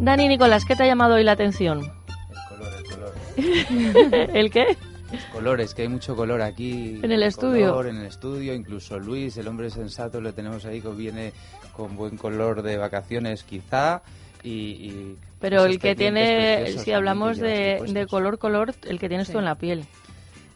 Dani Nicolás, ¿qué te ha llamado hoy la atención? El color, el color. ¿El qué? Los colores, que hay mucho color aquí. En el estudio. color, en el estudio, incluso Luis, el hombre sensato, lo tenemos ahí que viene con buen color de vacaciones, quizá. Y, y Pero el que tiene, si hablamos de, color, color, el que tienes tú en la piel.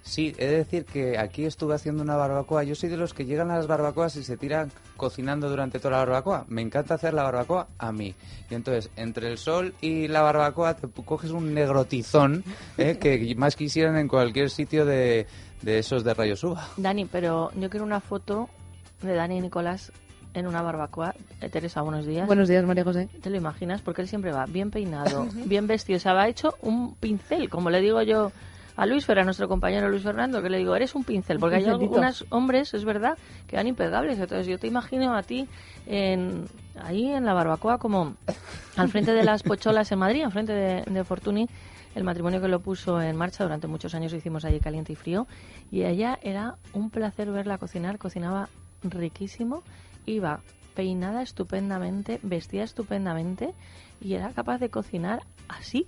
Sí, he de decir que aquí estuve haciendo una barbacoa. Yo soy de los que llegan a las barbacoas y se tiran cocinando durante toda la barbacoa. Me encanta hacer la barbacoa a mí. Y entonces, entre el sol y la barbacoa, te coges un negrotizón ¿eh? que más quisieran en cualquier sitio de, de esos de rayos uva. Dani, pero yo quiero una foto de Dani y Nicolás en una barbacoa. Eh, Teresa, buenos días. Buenos días, María José. ¿Te lo imaginas? Porque él siempre va bien peinado, bien vestido. O sea, va hecho un pincel, como le digo yo a Luis Fer, a nuestro compañero Luis Fernando, que le digo, eres un pincel. Porque hay algunos hombres, es verdad, que van impegables. Entonces yo te imagino a ti en, ahí en la barbacoa como al frente de las pocholas en Madrid, al frente de, de Fortuny, el matrimonio que lo puso en marcha durante muchos años hicimos allí caliente y frío. Y ella era un placer verla cocinar, cocinaba riquísimo, iba peinada estupendamente, vestida estupendamente y era capaz de cocinar así.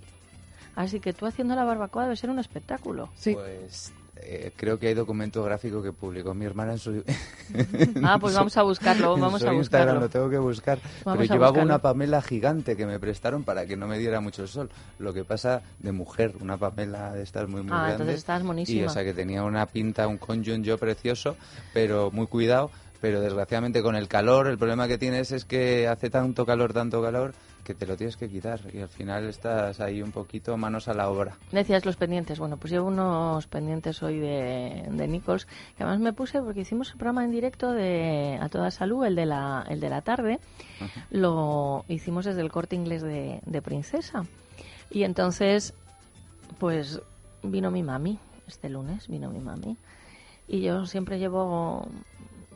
Así que tú haciendo la barbacoa debe ser un espectáculo. Sí. Pues eh, creo que hay documento gráfico que publicó mi hermana en su. Ah, pues vamos a buscarlo, en vamos su a Instagram, buscarlo. lo tengo que buscar. Vamos Pero llevaba buscarlo. una Pamela gigante que me prestaron para que no me diera mucho el sol. Lo que pasa de mujer, una Pamela de estas muy, muy Ah, grande. entonces estás Y monísima. o sea que tenía una pinta, un conjun yo precioso, pero muy cuidado. Pero desgraciadamente con el calor, el problema que tienes es que hace tanto calor, tanto calor, que te lo tienes que quitar. Y al final estás ahí un poquito manos a la obra. Decías los pendientes. Bueno, pues llevo unos pendientes hoy de, de Nichols, que además me puse porque hicimos el programa en directo de A Toda Salud, el de la, el de la tarde. Lo hicimos desde el corte inglés de, de Princesa. Y entonces, pues vino mi mami, este lunes vino mi mami. Y yo siempre llevo,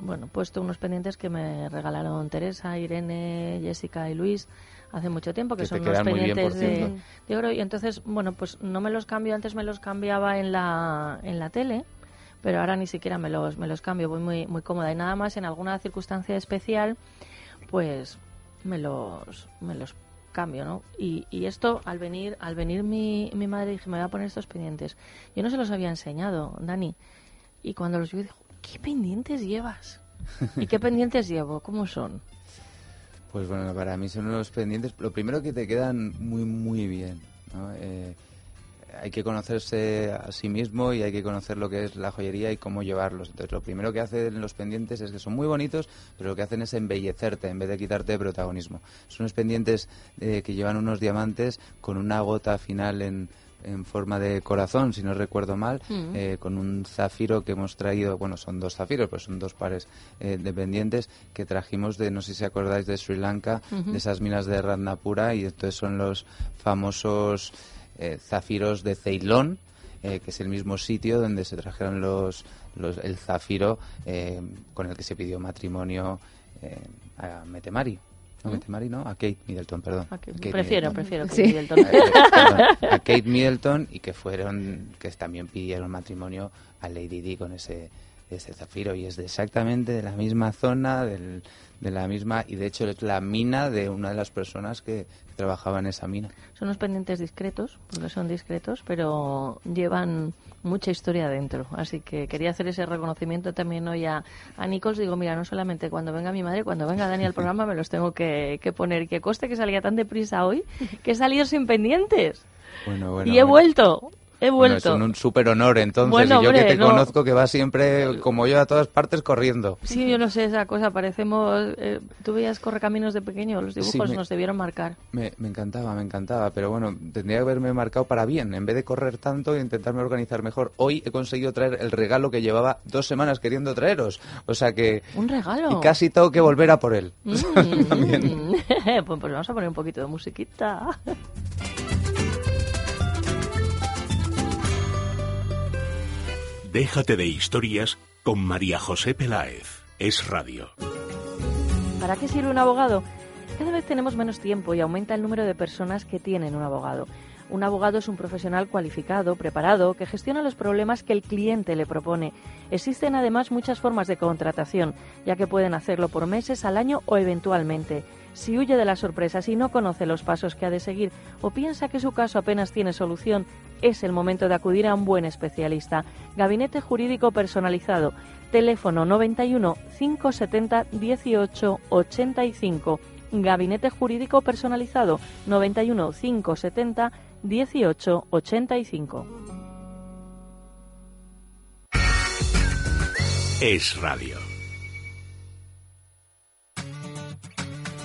bueno, puesto unos pendientes que me regalaron Teresa, Irene, Jessica y Luis hace mucho tiempo, que, son unos pendientes de, de oro. Y entonces, bueno, pues no me los cambio, antes me los cambiaba en la, en la tele, pero ahora ni siquiera me los, me los cambio, voy muy, muy cómoda. Y nada más en alguna circunstancia especial, pues me los, me los cambio, ¿no? Y, y esto, al venir, al venir mi, mi madre, dije, me voy a poner estos pendientes. Yo no se los había enseñado, Dani. Y cuando los vi, dijo, ¿qué pendientes llevas? ¿Y qué pendientes llevo? ¿Cómo son? Pues bueno, para mí son unos pendientes. Lo primero que te quedan muy, muy bien. ¿no? Eh, hay que conocerse a sí mismo y hay que conocer lo que es la joyería y cómo llevarlos. Entonces, lo primero que hacen los pendientes es que son muy bonitos, pero lo que hacen es embellecerte en vez de quitarte protagonismo. Son unos pendientes eh, que llevan unos diamantes con una gota final en, en forma de corazón, si no recuerdo mal, Mm. eh, con un zafiro que hemos traído, bueno, son dos zafiros, pues son dos pares eh, de pendientes que trajimos de, no sé si acordáis, de Sri Lanka, de esas minas de Ratnapura, y entonces son los famosos eh, zafiros de Ceilón, eh, que es el mismo sitio donde se trajeron los, los el zafiro eh, con el que se pidió matrimonio eh, a Metemari. No, a Kate Middleton, perdón. Kate Prefiero, Middleton. prefiero que Sí. Middleton. A Kate- perdón, a Kate Middleton y que fueron que también pidieron matrimonio a Lady Di con ese ese zafiro y es de exactamente de la misma zona del- de la misma y de hecho es la mina de una de las personas que trabajaba en esa mina Son unos pendientes discretos, porque son discretos, pero llevan mucha historia dentro. Así que quería hacer ese reconocimiento también hoy a, a Nichols. Digo, mira, no solamente cuando venga mi madre, cuando venga Dani al programa me los tengo que, que poner. Que coste que salía tan deprisa hoy que he salido sin pendientes. bueno bueno y he bueno. vuelto. He Bueno, vuelto. es un, súper honor, entonces. Bueno, y yo hombre, que te no. conozco, que va siempre, como yo, a todas partes corriendo. Sí, yo no sé esa cosa, parecemos... eh, ¿Tú veías Correcaminos de pequeño? Los dibujos me- nos debieron marcar. Me, me encantaba, me encantaba, pero bueno, tendría que haberme marcado para bien, en vez de correr tanto e intentarme organizar mejor. Hoy he conseguido traer el regalo que llevaba dos semanas queriendo traeros, o sea que... Un regalo. Y casi tengo que volver a por él. Mm, También. pues, pues vamos a poner un poquito de musiquita. Déjate de historias con María José Peláez. Es radio. ¿Para qué sirve un abogado? Cada vez tenemos menos tiempo y aumenta el número de personas que tienen un abogado. Un abogado es un profesional cualificado, preparado, que gestiona los problemas que el cliente le propone. Existen además muchas formas de contratación, ya que pueden hacerlo por meses, al año o eventualmente. Si huye de las sorpresas y no conoce los pasos que ha de seguir o piensa que su caso apenas tiene solución, es el momento de acudir a un buen especialista. Gabinete Jurídico Personalizado. Teléfono 91 570 18 85. Gabinete Jurídico Personalizado 91 570 18 85. Es radio.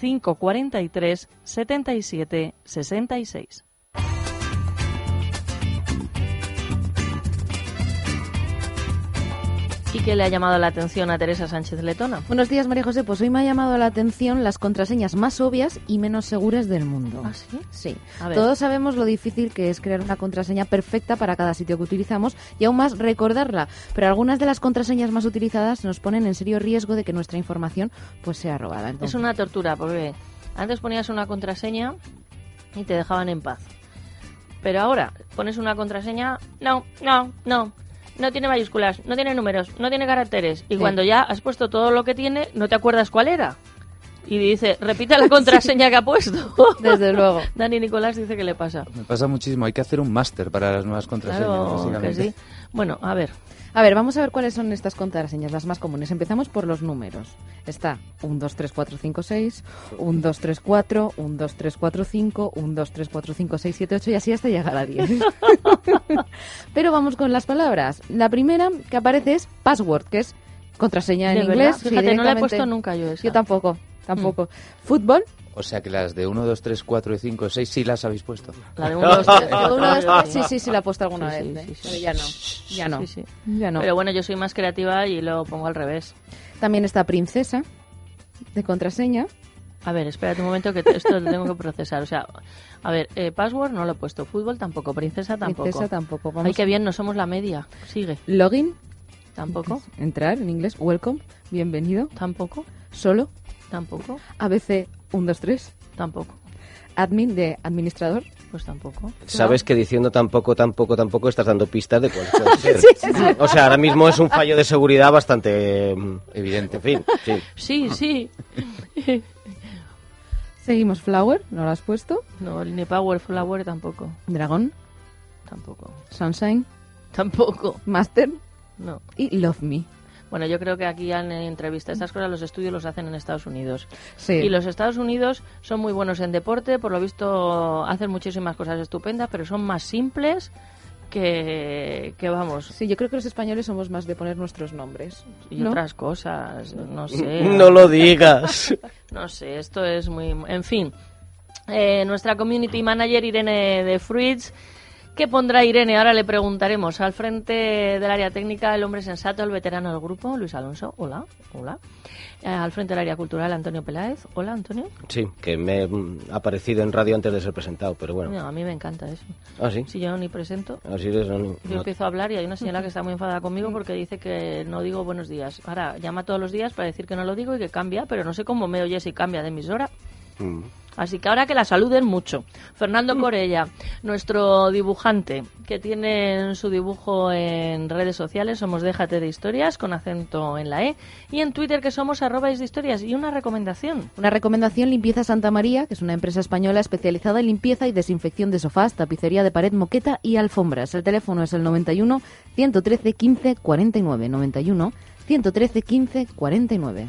543 77 66. ¿Y qué le ha llamado la atención a Teresa Sánchez Letona? Buenos días, María José. Pues hoy me ha llamado la atención las contraseñas más obvias y menos seguras del mundo. ¿Ah, sí? Sí. Todos sabemos lo difícil que es crear una contraseña perfecta para cada sitio que utilizamos y aún más recordarla. Pero algunas de las contraseñas más utilizadas nos ponen en serio riesgo de que nuestra información pues sea robada. Es una tortura, porque antes ponías una contraseña y te dejaban en paz. Pero ahora pones una contraseña, no, no, no. No tiene mayúsculas, no tiene números, no tiene caracteres. Y Sí. cuando ya has puesto todo lo que tiene, no te acuerdas cuál era. Y dice, repite la contraseña que ha puesto. Desde luego. Dani Nicolás dice que le pasa. Me pasa muchísimo, hay que hacer un máster para las nuevas contraseñas, Claro que sí. Bueno, a ver. A ver, vamos a ver cuáles son estas contraseñas, las más comunes. Empezamos por los números. Está 1, 2, 3, 4, 5, 6, 1, 2, 3, 4, 1, 2, 3, 4, 5, 1, 2, 3, 4, 5, 6, 7, 8 y así hasta llegar a 10. Pero vamos con las palabras. La primera que aparece es password, que es contraseña en inglés. verdad, sí, fíjate, no la he puesto nunca yo esa. Yo tampoco, tampoco. Fútbol, O sea que las de 1, 2, 3, 4 y 5 y 6 sí las habéis puesto. La de uno, dos, tres, Uno, dos, tres, cuatro, sí, sí, sí, la he puesto alguna Sí, vez. sí, ¿eh? sí. Pero ya no, ya no, Sí, sí. ya no. Pero bueno, yo soy más creativa y lo pongo al revés. También está princesa, de contraseña. A ver, espérate un momento que esto lo tengo que procesar. O sea, a ver, eh, password no lo he puesto, fútbol tampoco, princesa tampoco. Princesa tampoco. Vamos Ay, qué bien, no somos la media. Sigue. Login, Tampoco, entrar en inglés, welcome, bienvenido. tampoco, Solo, tampoco, ABC 123, tampoco, admin de administrador. pues tampoco. Sabes que diciendo tampoco, tampoco, tampoco estás dando pistas de cuál puede ser. O sea, ahora mismo es un fallo de seguridad bastante mm, Evidente. En fin, sí. Sí, sí. Seguimos flower, no lo has puesto. No, ni Power Flower tampoco. Dragón, Tampoco. sunshine, Tampoco. master No. y love me. Bueno, yo creo que aquí en entrevista estas cosas los estudios los hacen en Estados Unidos. Sí. Y los Estados Unidos son muy buenos en deporte, por lo visto hacen muchísimas cosas estupendas, pero son más simples que, que vamos, Sí, yo creo que los españoles somos más de poner nuestros nombres. y ¿no? otras cosas, no sé. No lo digas. No sé, esto es muy... En fin, eh, nuestra community manager Irene de Fruits, ¿qué pondrá Irene? Ahora le preguntaremos. Al frente del área técnica, el hombre sensato, el veterano del grupo, Luis Alonso. Hola, hola. Eh, al frente del área cultural, Antonio Peláez. Hola, Antonio. Sí, que me he mm, aparecido en radio antes de ser presentado, pero bueno. No, a mí me encanta eso. Ah, sí. Si yo ni presento, Así es, no, yo no- empiezo a hablar y hay una señora que está muy enfadada conmigo porque dice que no digo buenos días. Ahora llama todos los días para decir que no lo digo y que cambia, pero no sé cómo me oye si cambia de emisora. Mm. Así que ahora que la saluden mucho. Fernando Corella, nuestro dibujante, que tiene su dibujo en redes sociales, somos Déjate de Historias, con acento en la E, y en Twitter que somos arroba de historias. Y una recomendación. Una recomendación, Limpieza Santa María, que es una empresa española especializada en limpieza y desinfección de sofás, tapicería de pared, moqueta y alfombras. El teléfono es el 91 113 15 49. 91 113 15 49.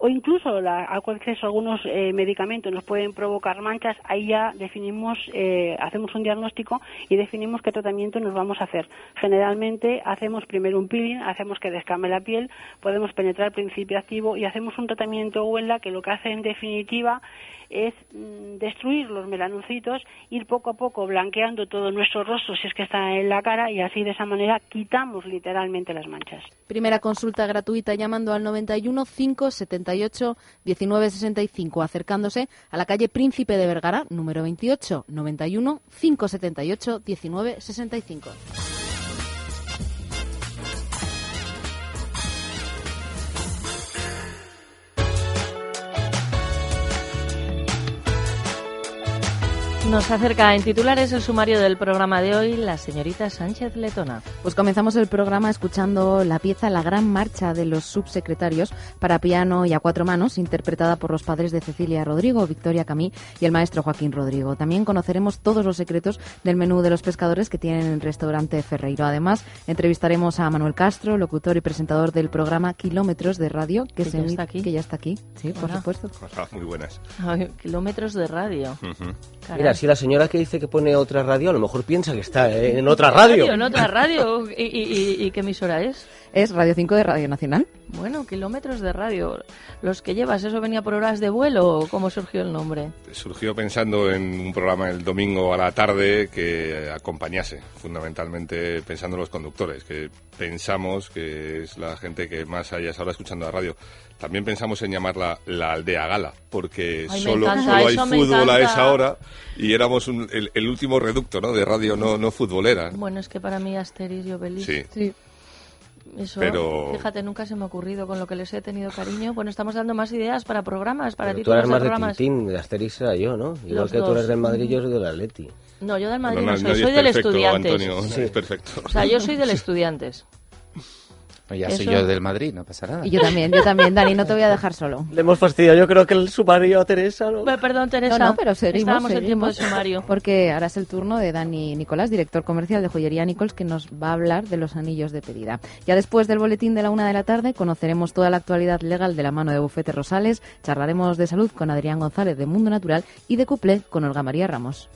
o incluso la, al acceso a algunos eh, medicamentos nos pueden provocar manchas, ahí ya definimos, eh, hacemos un diagnóstico y definimos qué tratamiento nos vamos a hacer. Generalmente hacemos primero un peeling, hacemos que descame la piel, podemos penetrar el principio activo y hacemos un tratamiento huela que lo que hace en definitiva es mm, destruir los melanocitos, ir poco a poco blanqueando todo nuestro rostro si es que está en la cara y así de esa manera quitamos literalmente las manchas. Primera consulta gratuita llamando al 91 578 1965 acercándose a la calle Príncipe de Vergara, número 28, 91 578 1965. Nos acerca en titulares el sumario del programa de hoy, la señorita Sánchez Letona. Pues comenzamos el programa escuchando la pieza La Gran Marcha de los Subsecretarios para piano y a cuatro manos, interpretada por los padres de Cecilia Rodrigo, Victoria Camí y el maestro Joaquín Rodrigo. También conoceremos todos los secretos del menú de los pescadores que tienen en el restaurante Ferreiro. Además, entrevistaremos a Manuel Castro, locutor y presentador del programa Kilómetros de Radio, que, Que se ya está aquí. que ya está aquí. Sí, por supuesto. Hola, muy buenas. Ay, kilómetros de radio. Mira, si la señora que dice que pone otra radio, a lo mejor piensa que está en otra radio. En otra radio. ¿Y, y- y- y qué emisora es? Es Radio 5 de Radio Nacional. Bueno, kilómetros de radio. Los que llevas, ¿eso venía por horas de vuelo o cómo surgió el nombre? Surgió pensando en un programa el domingo a la tarde que acompañase, fundamentalmente pensando en los conductores, que pensamos que es la gente que más hay a esa hora escuchando la radio. También pensamos en llamarla la aldea gala, porque Ay, solo, encanta, solo hay fútbol a esa hora y éramos un- el, el último reducto ¿no? de radio no, no futbolera. Bueno, es que para mí Asterix y Obelix. Sí. Sí. Eso, Pero- fíjate, nunca se me ha ocurrido con lo que les he tenido cariño. Bueno, estamos dando más ideas para programas, para Pero tú eres de más de programas. Tintín, de Asterix era yo, ¿no? Igual Los que tú dos. eres del Madrid, yo soy del Atleti. No, yo del Madrid No, no, no, soy, soy es del Estudiantes. Antonio, Sí. es perfecto. O sea, yo soy del Estudiantes. No, ya soy yo del Madrid, no pasa nada. Y yo también, yo también, Dani, no te voy a dejar solo. Le hemos fastidiado, yo creo que el sumario a Teresa, ¿no? Pe- Perdón, Teresa. No, no, pero seguimos, Estábamos en tiempo de seguimos. sumario. Porque ahora es el turno de Dani Nicolás, director comercial de Joyería Nichols, que nos va a hablar de los anillos de pedida. Ya después del boletín de la una de la tarde conoceremos toda la actualidad legal de la mano de Bufete Rosales, charlaremos de salud con Adrián González de Mundo Natural y de cuplé con Olga María Ramos.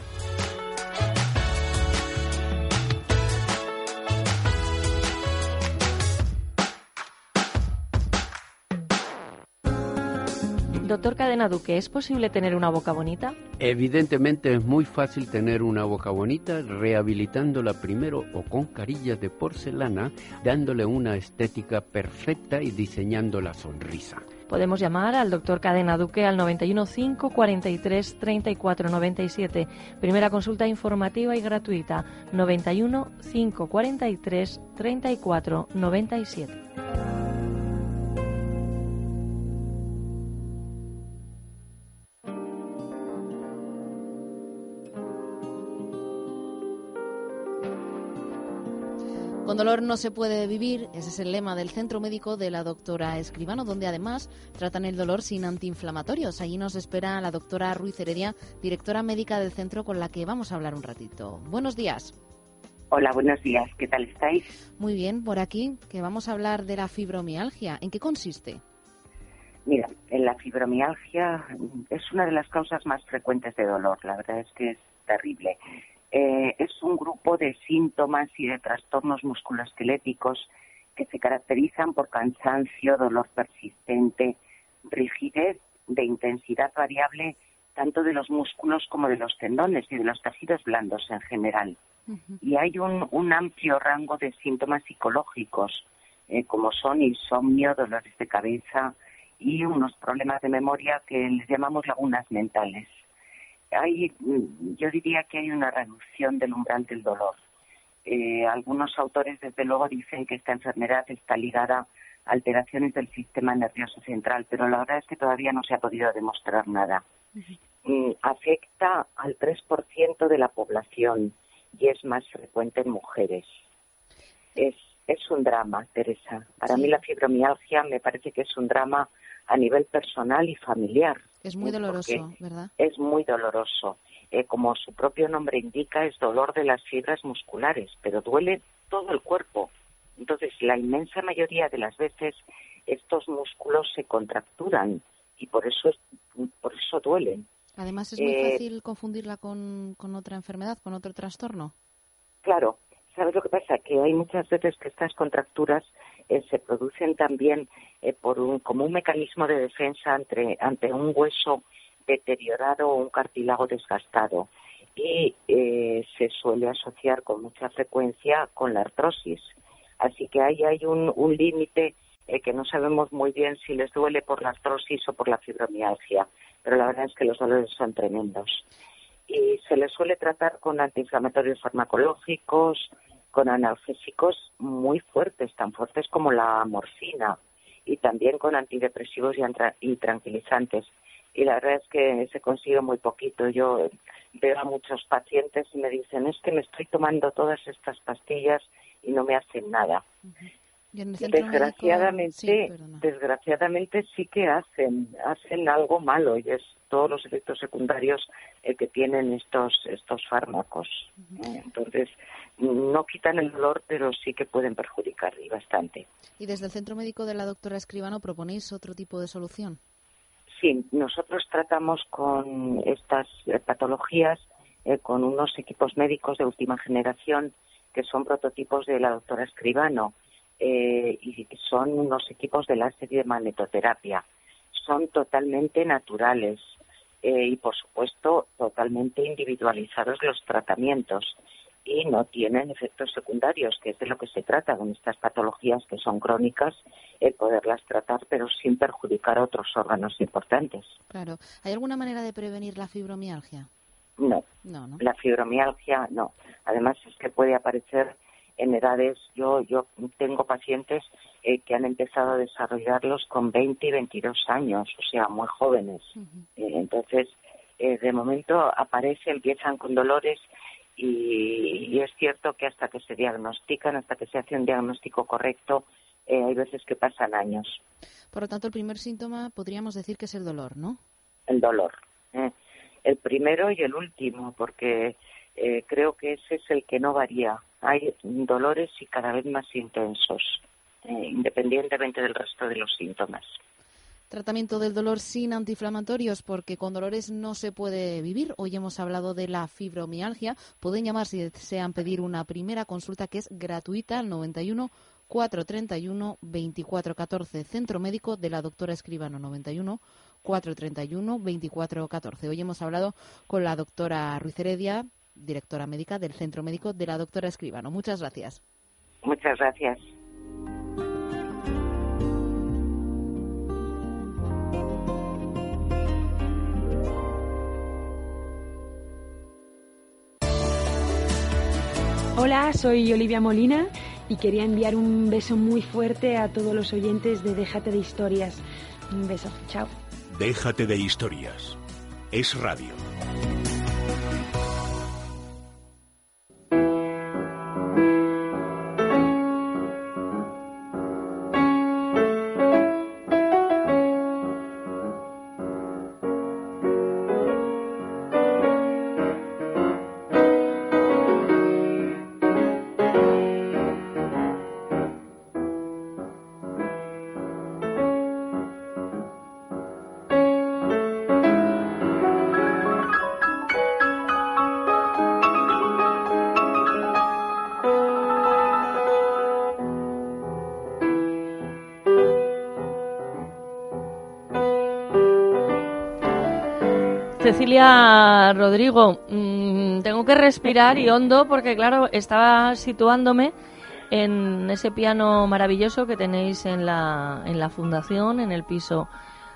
Doctor Cadena Duque, ¿es posible tener una boca bonita? Evidentemente es muy fácil tener una boca bonita rehabilitándola primero o con carillas de porcelana, dándole una estética perfecta y diseñando la sonrisa. Podemos llamar al doctor Cadena Duque al 915 43 34 97. Primera consulta informativa y gratuita. 91 543 34 97. Con dolor no se puede vivir, ese es el lema del centro médico de la doctora Escribano, donde además tratan el dolor sin antiinflamatorios. Allí nos espera la doctora Ruiz Heredia, directora médica del centro, con la que vamos a hablar un ratito. Buenos días. Hola, buenos días. ¿Qué tal estáis? Muy bien, por aquí, que vamos a hablar de la fibromialgia. ¿En qué consiste? Mira, en la fibromialgia es una de las causas más frecuentes de dolor. La verdad es que es terrible. Eh, es un grupo de síntomas y de trastornos musculoesqueléticos que se caracterizan por cansancio, dolor persistente, rigidez de intensidad variable tanto de los músculos como de los tendones y de los tejidos blandos en general. Y hay un, un, amplio rango de síntomas psicológicos, eh, como son insomnio, dolores de cabeza y unos problemas de memoria que les llamamos lagunas mentales hay, mm, yo diría que hay una reducción del umbral del dolor. Eh, algunos autores, desde luego, dicen que esta enfermedad está ligada a alteraciones del sistema nervioso central, pero la verdad es que todavía no se ha podido demostrar nada. Mm, afecta al 3% de la población y es más frecuente en mujeres. Es, es un drama, Teresa. Para mí la fibromialgia me parece que es un drama a nivel personal y familiar. Es muy doloroso, ¿verdad? Es muy doloroso. Eh, como su propio nombre indica, es dolor de las fibras musculares, pero duele todo el cuerpo. Entonces, la inmensa mayoría de las veces estos músculos se contracturan y por eso, por eso duelen. Además, es muy eh, fácil confundirla con, con otra enfermedad, con otro trastorno. Claro, ¿sabes lo que pasa? Que hay muchas veces que estas contracturas eh, se producen también eh, por un, como un mecanismo de defensa ante, ante un hueso deteriorado o un cartílago desgastado y eh, se suele asociar con mucha frecuencia con la artrosis. Así que ahí hay un, un límite que no sabemos muy bien si les duele por la artrosis o por la fibromialgia, pero la verdad es que los dolores son tremendos. Y se les suele tratar con antiinflamatorios farmacológicos, con analgésicos muy fuertes, tan fuertes como la morfina, y también con antidepresivos y, tranquilizantes. Y la verdad es que se consigue muy poquito. Yo veo a muchos pacientes y me dicen, es que me estoy tomando todas estas pastillas y no me hacen nada desgraciadamente, desgraciadamente sí que hacen, hacen algo malo y es todos los efectos secundarios eh, que tienen estos estos fármacos. Entonces no quitan el dolor, pero sí que pueden perjudicar y bastante. ¿Y desde el centro médico de la doctora Escribano proponéis otro tipo de solución? Sí, nosotros tratamos con estas eh, patologías eh, con unos equipos médicos de última generación que son prototipos de la doctora Escribano eh, y son unos equipos de láser y de magnetoterapia. Son totalmente naturales eh, y, por supuesto, totalmente individualizados los tratamientos y no tienen efectos secundarios, que es de lo que se trata con estas patologías que son crónicas, el poderlas tratar, pero sin perjudicar a otros órganos importantes. Claro. ¿Hay alguna manera de prevenir la fibromialgia? No. No, no. La fibromialgia no. Además es que puede aparecer en edades, yo, yo tengo pacientes eh, que han empezado a desarrollarlos con 20 y 22 años, o sea, muy jóvenes. Eh, entonces, eh, de momento aparece, empiezan con dolores y, es cierto que hasta que se diagnostican, hasta que se hace un diagnóstico correcto, hay veces que pasan años. Por lo tanto, el primer síntoma podríamos decir que es el dolor, ¿no? El dolor. El primero y el último, porque creo que ese es el que no varía hay dolores y cada vez más intensos, eh, independientemente del resto de los síntomas. Tratamiento del dolor sin antiinflamatorios, porque con dolores no se puede vivir. Hoy hemos hablado de la fibromialgia. Pueden llamar si desean pedir una primera consulta que es gratuita al 91 431 2414. Centro Médico de la doctora Escribano 91 431 2414. Hoy hemos hablado con la doctora Ruiz Heredia, directora médica del Centro Médico de la doctora Escribano. Muchas gracias. Muchas gracias. Hola, soy Olivia Molina y quería enviar un beso muy fuerte a todos los oyentes de Déjate de Historias. Un beso, chao. Déjate de Historias. Es radio. Cecilia Rodrigo, mm, tengo que respirar y hondo porque, claro, estaba situándome en ese piano maravilloso que tenéis en la, en la fundación, en el piso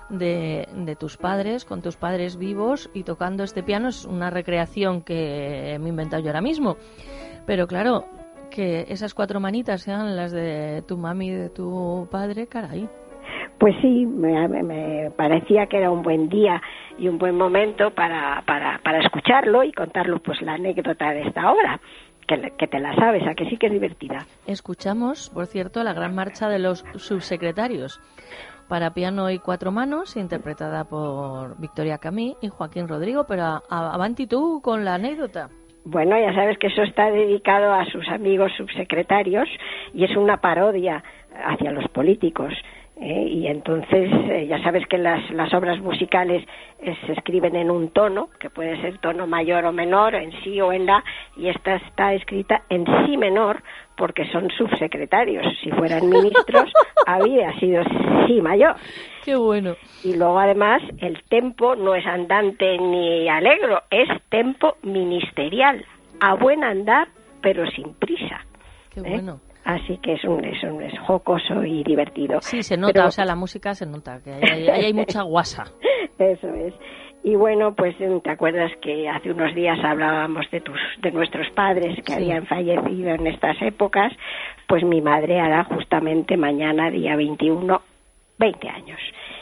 de, de tus padres, con tus padres vivos y tocando este piano. Es una recreación que me he inventado yo ahora mismo. Pero claro, que esas cuatro manitas sean las de tu mami y de tu padre, caray. Pues sí, me, me parecía que era un buen día y un buen momento para, para, para escucharlo y contarlo pues la anécdota de esta obra. Que, que, te la sabes, a que sí que es divertida. Escuchamos, por cierto, la gran marcha de los subsecretarios para piano y cuatro manos, interpretada por Victoria Camí y Joaquín Rodrigo, pero avanti tú con la anécdota. Bueno, ya sabes que eso está dedicado a sus amigos subsecretarios y es una parodia hacia los políticos. ¿Eh? y entonces eh, ya sabes que las, las obras musicales eh, se escriben en un tono, que puede ser tono mayor o menor, en sí o en la, y esta está escrita en sí menor porque son subsecretarios. Si fueran ministros, había sido sí mayor. Qué bueno. Y luego además el tempo no es andante ni alegro, es tempo ministerial, a buen andar, pero sin prisa. Qué bueno. Así que es un, es un es jocoso y divertido. Sí, se nota, o sea, la música se nota, que ahí hay, hay, mucha guasa. Eso es. Y bueno, pues te acuerdas que hace unos días hablábamos de tus de nuestros padres que sí. habían fallecido en estas épocas, pues mi madre hará justamente mañana día 21 20 años.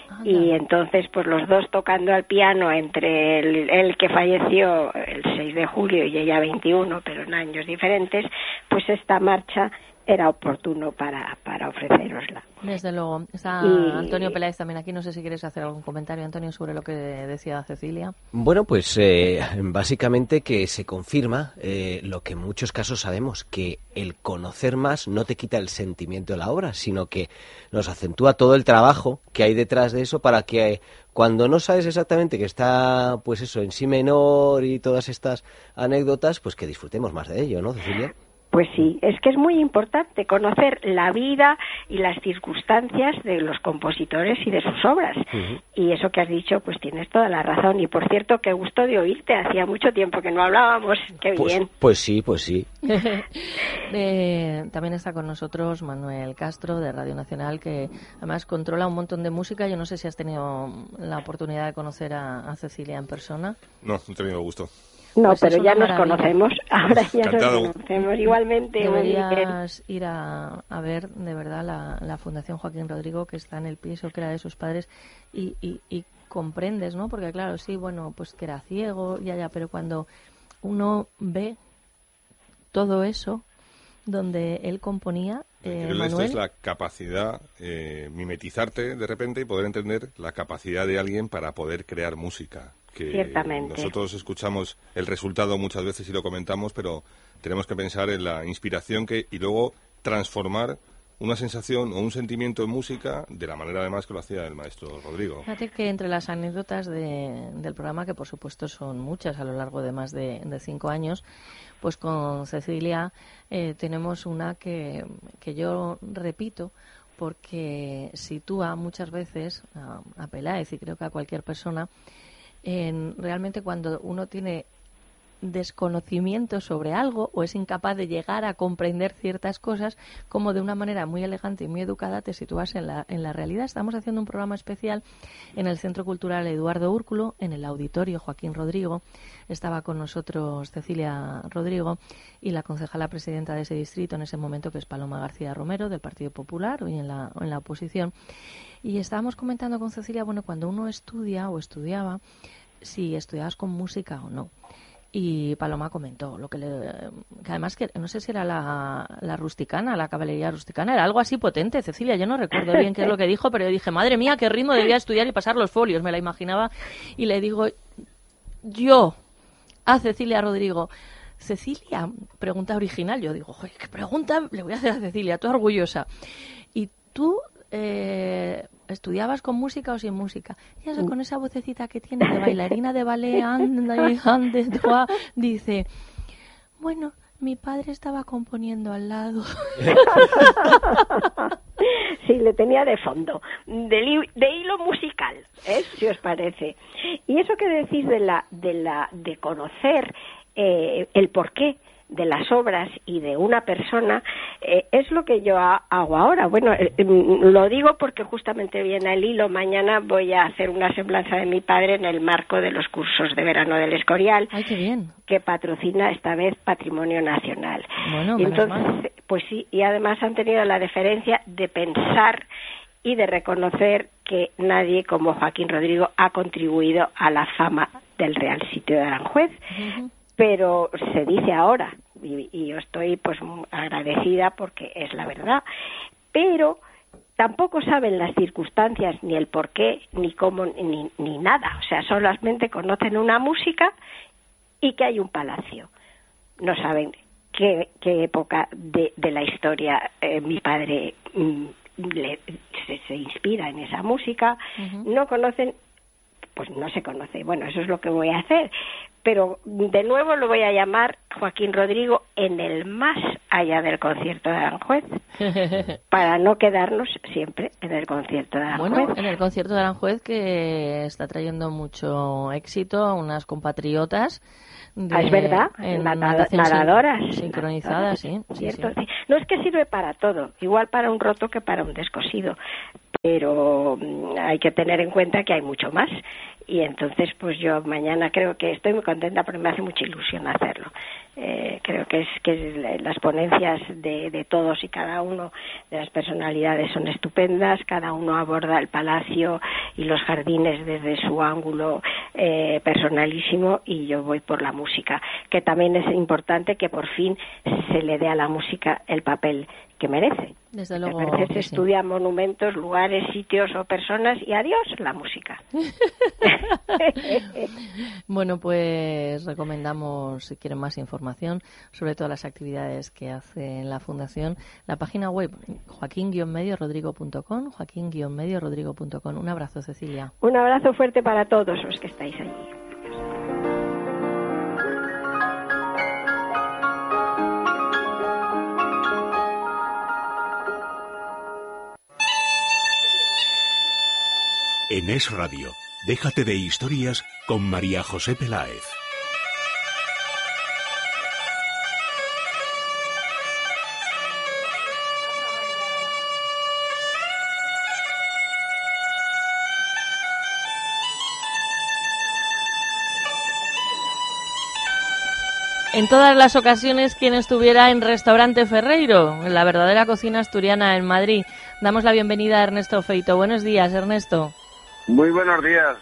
Ah, y entonces pues los dos tocando al piano entre el, el, que falleció el 6 de julio y ella 21 pero en años diferentes pues esta marcha era oportuno para, para ofrecerosla. Desde luego. Está y... Antonio Peláez también aquí. No sé si quieres hacer algún comentario, Antonio, sobre lo que decía Cecilia. Bueno, pues eh, básicamente que se confirma eh, lo que en muchos casos sabemos, que el conocer más no te quita el sentimiento de la obra, sino que nos acentúa todo el trabajo que hay detrás de eso para que cuando no sabes exactamente que está, pues eso, en sí menor y todas estas anécdotas, pues que disfrutemos más de ello, ¿no, Cecilia? Pues sí, es que es muy importante conocer la vida y las circunstancias de los compositores y de sus obras. Uh -huh. Y eso que has dicho, pues tienes toda la razón. Y por cierto, qué gusto de oírte. Hacía mucho tiempo que no hablábamos. Qué pues, bien. Pues sí, pues sí. eh, también está con nosotros Manuel Castro de Radio Nacional, que además controla un montón de música. Yo no sé si has tenido la oportunidad de conocer a, a Cecilia en persona. No, no he tenido gusto. No, pues pero ya nos conocemos. Ahora ya Encantado. nos conocemos igualmente. Deberías ir a, a, ver de verdad la, la, Fundación Joaquín Rodrigo que está en el piso que era de sus padres y, y, y, comprendes, ¿no? Porque claro, sí, bueno, pues que era ciego, ya, ya, pero cuando uno ve todo eso donde él componía, eh, Manuel... es la capacidad, eh, mimetizarte de repente y poder entender la capacidad de alguien para poder crear música que Ciertamente. nosotros escuchamos el resultado muchas veces y lo comentamos, pero tenemos que pensar en la inspiración que y luego transformar una sensación o un sentimiento en música de la manera además que lo hacía el maestro Rodrigo. Fíjate que entre las anécdotas de, del programa, que por supuesto son muchas a lo largo de más de, de cinco años, pues con Cecilia eh, tenemos una que, que yo repito porque sitúa muchas veces a, a Peláez y creo que a cualquier persona en realmente cuando uno tiene desconocimiento sobre algo o es incapaz de llegar a comprender ciertas cosas, como de una manera muy elegante y muy educada te sitúas en la, en la realidad. Estamos haciendo un programa especial en el Centro Cultural Eduardo Úrculo, en el auditorio Joaquín Rodrigo. Estaba con nosotros Cecilia Rodrigo y la concejala presidenta de ese distrito en ese momento, que es Paloma García Romero, del Partido Popular, hoy en la, en la oposición. Y estábamos comentando con Cecilia, bueno, cuando uno estudia o estudiaba, si estudiabas con música o no. Y Paloma comentó lo que, le, que además que no sé si era la, la, rusticana, la caballería rusticana, era algo así potente, Cecilia, yo no recuerdo bien qué es lo que dijo, pero yo dije, madre mía, qué ritmo debía estudiar y pasar los folios, me la imaginaba y le digo, yo a Cecilia Rodrigo, Cecilia, pregunta original, yo digo, qué pregunta le voy a hacer a Cecilia, tú orgullosa. Y tú eh, ¿Estudiabas con música o sin música? Y eso, con esa vocecita que tiene de bailarina de ballet, ande, dice, bueno, Mi padre estaba componiendo al lado. sí, le tenía de fondo, de, de hilo musical, ¿eh? si os parece. Y eso que decís de la, de la, de conocer eh, el porqué de las obras y de una persona eh, es lo que yo ha- hago ahora. Bueno, eh, mm, lo digo porque justamente viene el hilo. Mañana voy a hacer una semblanza de mi padre en el marco de los cursos de verano del Escorial. Ay, qué bien. Que patrocina esta vez Patrimonio Nacional. Bueno, entonces, mal. pues sí, y además han tenido la deferencia de pensar y de reconocer que nadie como Joaquín Rodrigo ha contribuido a la fama del Real Sitio de Aranjuez, pero se dice ahora, y, y yo estoy pues agradecida porque es la verdad, pero tampoco saben las circunstancias, ni el por qué, ni cómo, ni, ni nada. O sea, solamente conocen una música y que hay un palacio. No saben qué, qué época de, de la historia eh, mi padre mm, le- se, se inspira en esa música. No conocen, pues no se conoce. Bueno, eso es lo que voy a hacer. Pero de nuevo lo voy a llamar Joaquín Rodrigo en el más allá del concierto de Aranjuez, para no quedarnos siempre en el concierto de Aranjuez. Bueno, en el concierto de Aranjuez que está trayendo mucho éxito a unas compatriotas. de- Ah, es verdad, en nada- nadadoras. Sincronizadas, sí. sí, ¿cierto? Sí. No es que sirve para todo, igual para un roto que para un descosido, pero mm, hay que tener en cuenta que hay mucho más. Y entonces, pues yo mañana creo que estoy muy contenta porque me hace mucha ilusión hacerlo. Eh, creo que es que las ponencias de, de todos y cada uno de las personalidades son estupendas, cada uno aborda el palacio y los jardines desde su ángulo eh, personalísimo y yo voy por la música, que también es importante que por fin se le dé a la música el papel que merece. Desde A luego veces que se sí. estudian monumentos, lugares, sitios o personas y adiós la música. Bueno, pues recomendamos, si quieren más información sobre todas las actividades que hace la Fundación, la página web joaquín-mediorodrigo.com, joaquín-mediorodrigo.com. Un abrazo, Cecilia. Un abrazo fuerte para todos los que estáis allí. En Es Radio, déjate de historias con María José Peláez. En todas las ocasiones, quien estuviera en Restaurante Ferreiro, en la verdadera cocina asturiana en Madrid. Damos la bienvenida a Ernesto Feito. Buenos días, Ernesto. Muy buenos días.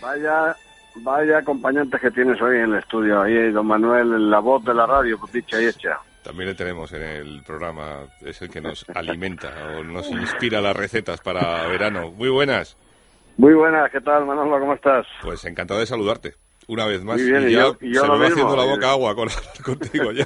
Vaya, vaya acompañantes que tienes hoy en el estudio. Ahí, don Manuel, la voz de la radio, pues dicha y hecha. También le tenemos en el programa, es el que nos alimenta o nos inspira las recetas para verano. Muy buenas. Muy buenas, ¿qué tal, Manolo? ¿Cómo estás? Pues encantado de saludarte. Una vez más. Muy bien, y ya yo- se lo me va mismo. haciendo la boca agua con hablar contigo ya.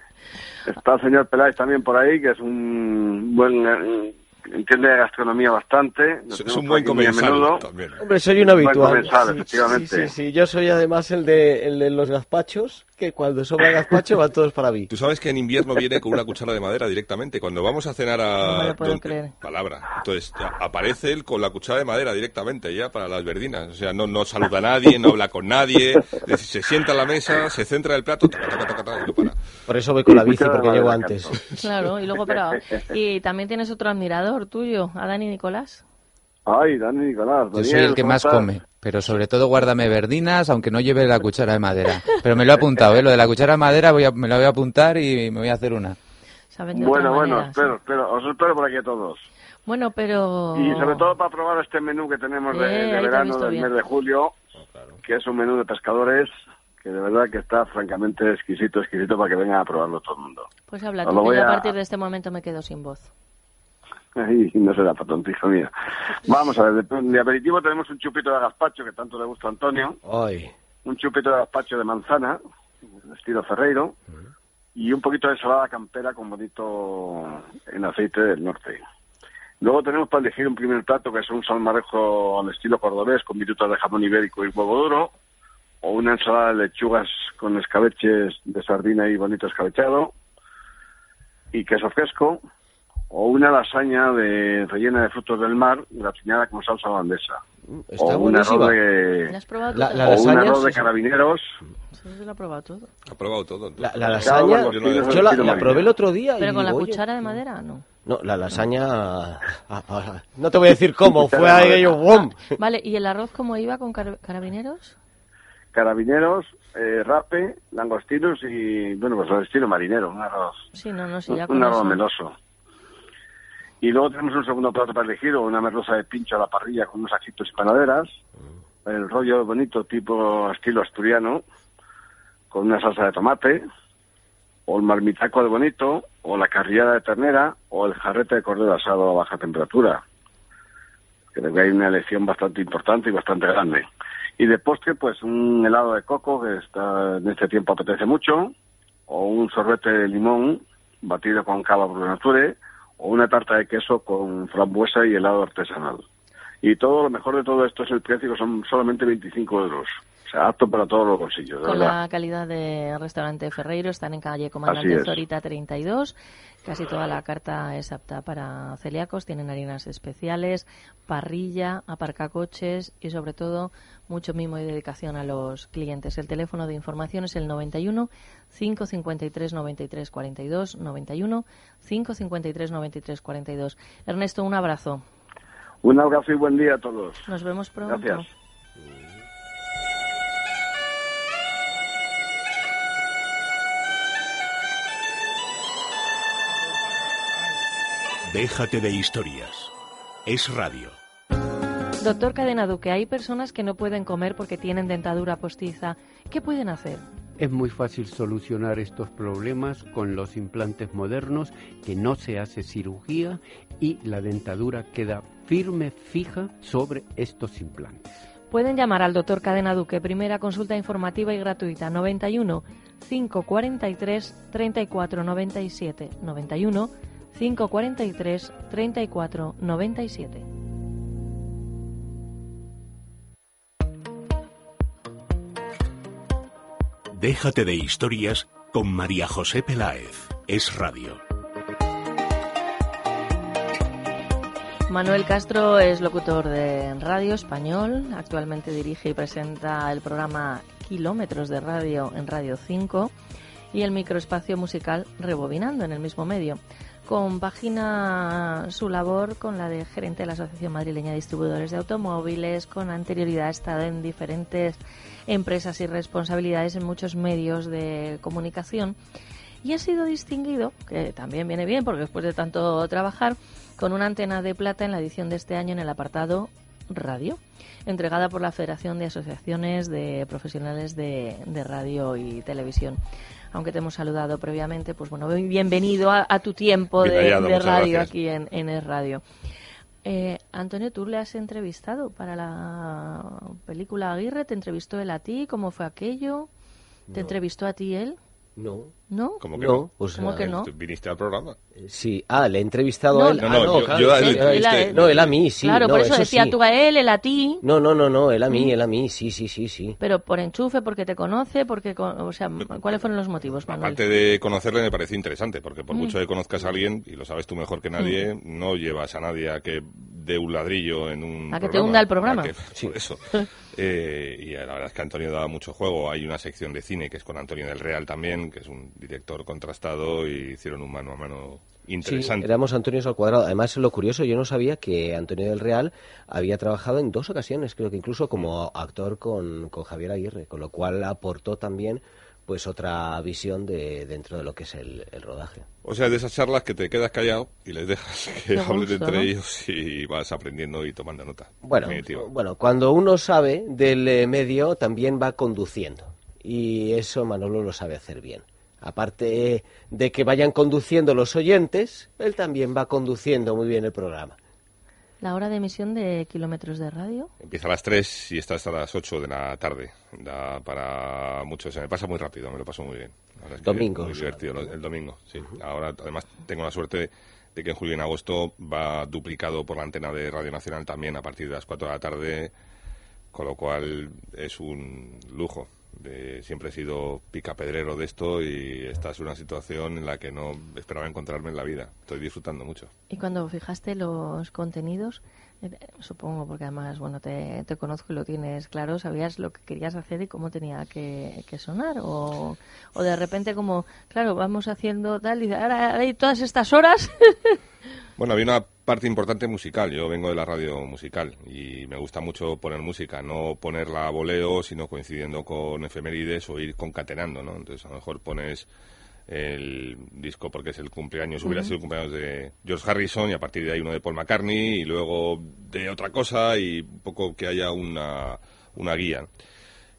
Está el señor Peláez también por ahí, que es un buen... entiende de gastronomía bastante. Es un buen comensal menudo. también. Hombre, soy un Buen habitual. comensal, Sí, efectivamente. Sí, sí, sí. Yo soy además el de, el de los gazpachos, que cuando sobra gazpacho van todos para mí. Tú sabes que en invierno viene con una cuchara de madera directamente. Cuando vamos a cenar a... No me lo puedo creer. Palabra. Entonces ya aparece él con la cuchara de madera directamente ya para las verdinas. O sea, no, no saluda a nadie, no habla con nadie. se sienta a la mesa, se centra en el plato, taca, taca, taca, taca, y no para. Por eso voy con la bici, porque llego antes. Claro, y luego para... Y también tienes otro admirador tuyo, a Dani Nicolás. Ay, Dani Nicolás. Yo soy Daniel, el que ¿cómo más estás? come, pero sobre todo guárdame verdinas, aunque no lleve la cuchara de madera. Pero me lo he apuntado, ¿eh? Lo de la cuchara de madera voy a- me la voy a apuntar y me voy a hacer una. Bueno, bueno, manera, sí. espero, espero, os espero por aquí a todos. Bueno, pero... Y sobre todo para probar este menú que tenemos de, Eh, verano del bien. mes de julio, que es un menú de pescadores que de verdad que está francamente exquisito, exquisito para que venga a probarlo todo el mundo. Pues habla tú, lo que voy yo a a- partir de este momento me quedo sin voz. Ay, no será para tonto, hijo mío. Vamos a ver, de, de aperitivo tenemos un chupito de gazpacho que tanto le gusta a Antonio, Ay. un chupito de gazpacho de manzana, estilo Ferreiro, y un poquito de ensalada campera con bonito en aceite del norte. Luego tenemos para elegir un primer plato que es un salmarejo al estilo cordobés con minutos de jamón ibérico y huevo duro, o una ensalada de lechugas con escabeches de sardina y bonito escabechado y queso fresco, o una lasaña de rellena de frutos del mar gratinada con salsa holandesa. Está o un arroz de, ¿La has probado La- la o un lasaña arroz de sí, sí. carabineros. Se lo ha probado todo. Ha probado todo. La, lasaña, yo yo la, la probé el otro día ¿Pero y con la oye, cuchara de madera? No. No, la lasaña... ah, ah, no te voy a decir cómo, fue ahí yo. ¡bum! Vale, ¿y el arroz cómo iba con car- carabineros? Carabineros, eh, rape, langostinos y, bueno, pues el estilo marinero, un arroz, Sí, no, no sé, ya con un arroz eso. meloso. Y luego tenemos un segundo plato para elegir, una merluza de pincho a la parrilla con unos ajitos y panaderas, el rollo bonito tipo estilo asturiano, con una salsa de tomate, o el marmitaco de bonito, o la carrillada de ternera, o el jarrete de cordero asado a baja temperatura. Creo que hay una elección bastante importante y bastante grande. Y de postre, pues un helado de coco, que está en este tiempo apetece mucho, o un sorbete de limón batido con cava brunature, o una tarta de queso con frambuesa y helado artesanal. Y todo, lo mejor de todo esto es el precio, que son solamente 25 euros. Apto para todos los bolsillos, Con verdad. la calidad de restaurante Ferreiro, están en calle Comandante. Zorita 32. Casi toda la carta es apta para celíacos, tienen harinas especiales, parrilla, aparcacoches y sobre todo mucho mimo y dedicación a los clientes. El teléfono de información es el 91 553 93 42 91 553 93 42. Ernesto, un abrazo. Un abrazo y buen día a todos. Nos vemos pronto. Gracias. Déjate de historias. Es radio. Doctor Cadena Duque, hay personas que no pueden comer porque tienen dentadura postiza. ¿Qué pueden hacer? Es muy fácil solucionar estos problemas con los implantes modernos, que no se hace cirugía y la dentadura queda firme, fija sobre estos implantes. Pueden llamar al doctor Cadena Duque, primera consulta informativa y gratuita, 91 543 34 97, 91 543 34 97. Déjate de historias con María José Peláez. Es radio. Manuel Castro es locutor de Radio Español, actualmente dirige y presenta el programa Kilómetros de Radio en Radio 5 y el microespacio musical Rebobinando en el mismo medio. Compagina su labor con la de gerente de la Asociación Madrileña de Distribuidores de Automóviles, con anterioridad ha estado en diferentes empresas y responsabilidades en muchos medios de comunicación y ha sido distinguido, que también viene bien porque después de tanto trabajar, con una antena de plata en la edición de este año en el apartado Radio, entregada por la Federación de Asociaciones de Profesionales de, de Radio y Televisión. Aunque te hemos saludado previamente, pues bueno, bienvenido a, a tu tiempo de, hallado, de muchas radio gracias. aquí en, en Es Radio. Eh, Antonio, tú le has entrevistado para la película Aguirre, ¿te entrevistó él a ti? ¿Cómo fue aquello? ¿Te No. entrevistó a ti él? No. ¿No? ¿Cómo que No, no? pues, ¿Cómo que no? ¿Tú ¿Viniste al programa? Sí, ah, le he entrevistado No, a él. no, Ah, no, yo- claro, yo a él sí, él a- No, él a mí, sí. claro, no, por eso, decía sí. tú a él, él a ti. No, no, no, no, él a mí, Mm. él a mí, sí, sí, sí, sí. Pero por enchufe, porque te conoce, porque, con- o sea, ¿cuáles fueron los motivos, Manuel? Aparte de conocerle, me pareció interesante, porque por Mm. mucho que conozcas a alguien, y lo sabes tú mejor que nadie, no llevas a nadie a que dé un ladrillo en un A que te programa, hunda el programa. por eso. Eh, y la verdad es que Antonio daba mucho juego. Hay una sección de cine que es con Antonio del Real también, que es un director contrastado, y hicieron un mano a mano interesante. Sí, éramos Antonios al cuadrado. Además, lo curioso, yo no sabía que Antonio del Real había trabajado en dos ocasiones, creo que incluso como actor con, con Javier Aguirre, con lo cual aportó también pues otra visión de dentro de lo que es el, el rodaje. O sea, de esas charlas que te quedas callado y les dejas que Qué hablen entre ¿no? ellos y vas aprendiendo y tomando nota. Bueno, bueno, cuando uno sabe del eh, medio, también va conduciendo. Y eso Manolo lo sabe hacer bien. Aparte de que vayan conduciendo los oyentes, él también va conduciendo muy bien el programa. La hora de emisión de kilómetros de radio. Empieza a las 3 y está hasta las 8 de la tarde. Da para mucho. Se me pasa muy rápido, me lo paso muy bien. Es que Domingo, Muy divertido el domingo, sí. Ahora, además, tengo la suerte de que en julio y en agosto va duplicado por la antena de Radio Nacional también a partir de las 4 de la tarde con lo cual es un lujo. Siempre he sido picapedrero de esto y esta es una situación en la que no esperaba encontrarme en la vida. Estoy disfrutando mucho. Y cuando fijaste los contenidos, supongo, porque además, bueno, te, te conozco y lo tienes claro, ¿sabías lo que querías hacer y cómo tenía que, que sonar? O, o de repente como, claro, vamos haciendo tal y ahora hay todas estas horas... Bueno, había una parte importante musical. Yo vengo de la radio musical y me gusta mucho poner música, no ponerla a voleo, sino coincidiendo con efemérides o ir concatenando, ¿no? Entonces, a lo mejor pones el disco porque es el cumpleaños, hubiera sido el cumpleaños de George Harrison y a partir de ahí uno de Paul McCartney y luego de otra cosa y un poco que haya una, una guía.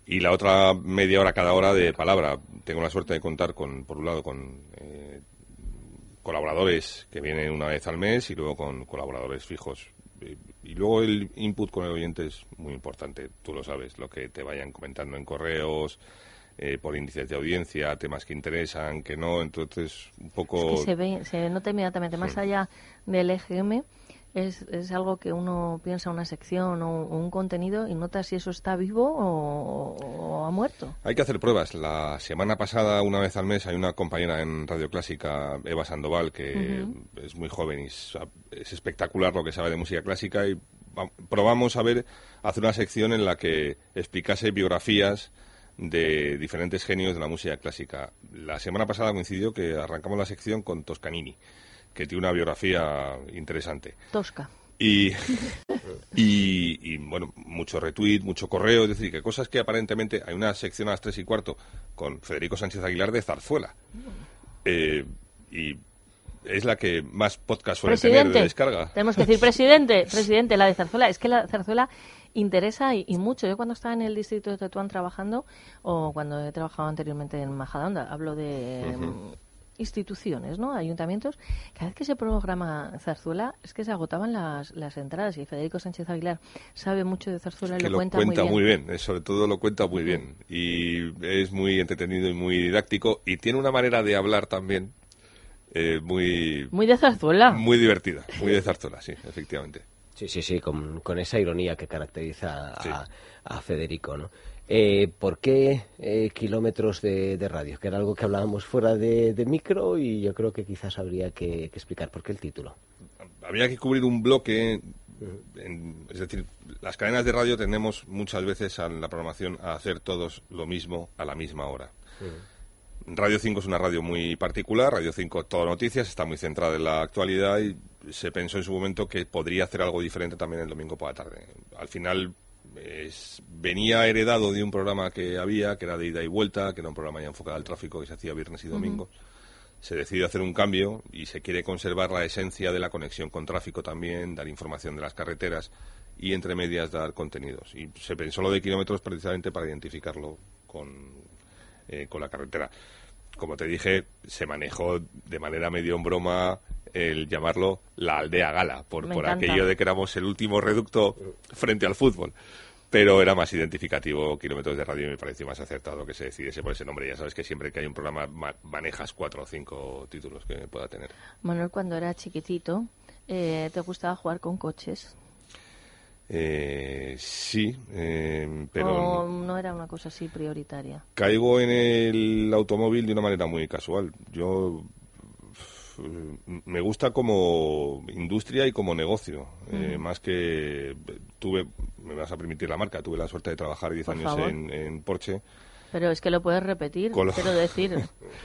Y la otra media hora cada hora de palabra. Tengo la suerte de contar con, por un lado, con eh, colaboradores que vienen una vez al mes y luego con colaboradores fijos. Y, y luego el input con el oyente es muy importante, tú lo sabes, lo que te vayan comentando en correos, eh, por índices de audiencia, temas que interesan, que no, entonces un poco... Es que se ve, se nota inmediatamente, más allá del EGM, es, es algo que uno piensa una sección o un, contenido y nota si eso está vivo o, o ha muerto. Hay que hacer pruebas. La semana pasada, una vez al mes, hay una compañera en Radio Clásica, Eva Sandoval, que es muy joven y es espectacular lo que sabe de música clásica y probamos a ver, hacer una sección en la que explicase biografías de diferentes genios de la música clásica. La semana pasada coincidió que arrancamos la sección con Toscanini, que tiene una biografía interesante. Tosca. Y, y, y, bueno, mucho retweet, mucho correo, es decir, que cosas que aparentemente hay una sección a las tres y cuarto con Federico Sánchez Aguilar de Zarzuela. Eh, y es la que más podcast suele tener de Presidente, descarga. tenemos que decir presidente, presidente, la de Zarzuela. Es que la Zarzuela interesa y, y mucho. Yo cuando estaba en el distrito de Tetuán trabajando, o cuando he trabajado anteriormente en Majadahonda, hablo de mm, instituciones, ¿no? Ayuntamientos. Cada vez que se programa Zarzuela es que se agotaban las, las entradas y Federico Sánchez Aguilar sabe mucho de Zarzuela y que lo lo cuenta, cuenta muy bien. eh, sobre todo lo cuenta muy bien y es muy entretenido y muy didáctico y tiene una manera de hablar también eh, muy Muy de Zarzuela. muy divertida, muy de Zarzuela, sí, efectivamente. Sí, sí, sí, con, con esa ironía que caracteriza a, a Federico, ¿no? Eh, ¿Por qué eh, kilómetros de, de radio? Que era algo que hablábamos fuera de, de micro y yo creo que quizás habría que, que explicar por qué el título. habría que cubrir un bloque, en- es decir, las cadenas de radio tendemos muchas veces en la programación a hacer todos lo mismo a la misma hora. Radio 5 es una radio muy particular, Radio 5 todo noticias, está muy centrada en la actualidad y se pensó en su momento que podría hacer algo diferente también el domingo por la tarde. Al final es- venía heredado de un programa que había, que era de ida y vuelta, que era un programa ya enfocado al tráfico que se hacía viernes y domingo se decide hacer un cambio y se quiere conservar la esencia de la conexión con tráfico también, dar información de las carreteras y entre medias dar contenidos. Y se pensó lo de kilómetros precisamente para identificarlo con, eh, con la carretera. Como te dije, se manejó de manera medio en broma el llamarlo la aldea gala, por, por aquello de que éramos el último reducto frente al fútbol. Pero era más identificativo kilómetros de radio y me pareció más acertado que se decidiese por ese nombre. Ya sabes que siempre que hay un programa ma- manejas cuatro o cinco títulos que pueda tener. Manuel, cuando era chiquitito, eh, ¿te gustaba jugar con coches? Eh, sí, eh, pero ¿O no era una cosa así prioritaria? caigo en el automóvil de una manera muy casual. Yo f- me gusta como industria y como negocio, eh, más que tuve, me vas a permitir la marca, tuve la suerte de trabajar 10 Por años en Porsche. Pero es que lo puedes repetir, Con lo- quiero decir.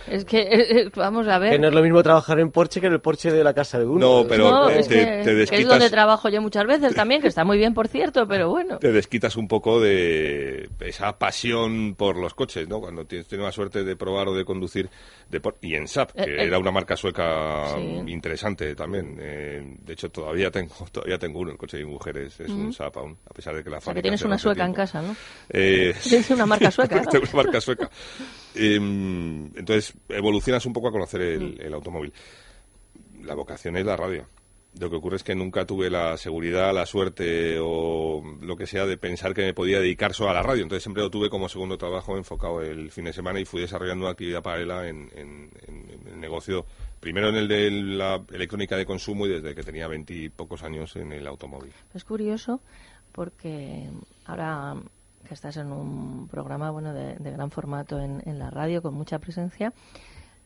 es que, eh, vamos a ver. Que no es lo mismo trabajar en Porsche que en el Porsche de la casa de uno. No, pero No, eh, es te, que, te que es desquitas, donde trabajo yo muchas veces también, que está muy bien, por cierto, pero bueno. te desquitas un poco de esa pasión por los coches, ¿no? Cuando tienes, tienes la suerte de probar o de conducir de por- y en SAP, que Eh, eh. era una marca sueca Sí. interesante también. Eh, de hecho, todavía tengo todavía tengo uno, el coche de mi mujer es, es un Ujú. SAP aún, a pesar de que la O sea, que fábrica tienes una sueca en tiempo. casa, ¿no? Eh, Tienes una marca sueca, ¿no? Marca sueca. Em, entonces, evolucionas un poco a conocer el, el automóvil. La vocación es la radio. Lo que ocurre es que nunca tuve la seguridad, la suerte o lo que sea de pensar que me podía dedicar solo a la radio. Entonces siempre lo tuve como segundo trabajo enfocado el fin de semana y fui desarrollando una actividad paralela en- en el negocio. Primero en el de la electrónica de consumo y desde que tenía veintipocos años en el automóvil. Es curioso porque ahora que estás en un programa bueno de, de gran formato en, en la radio con mucha presencia,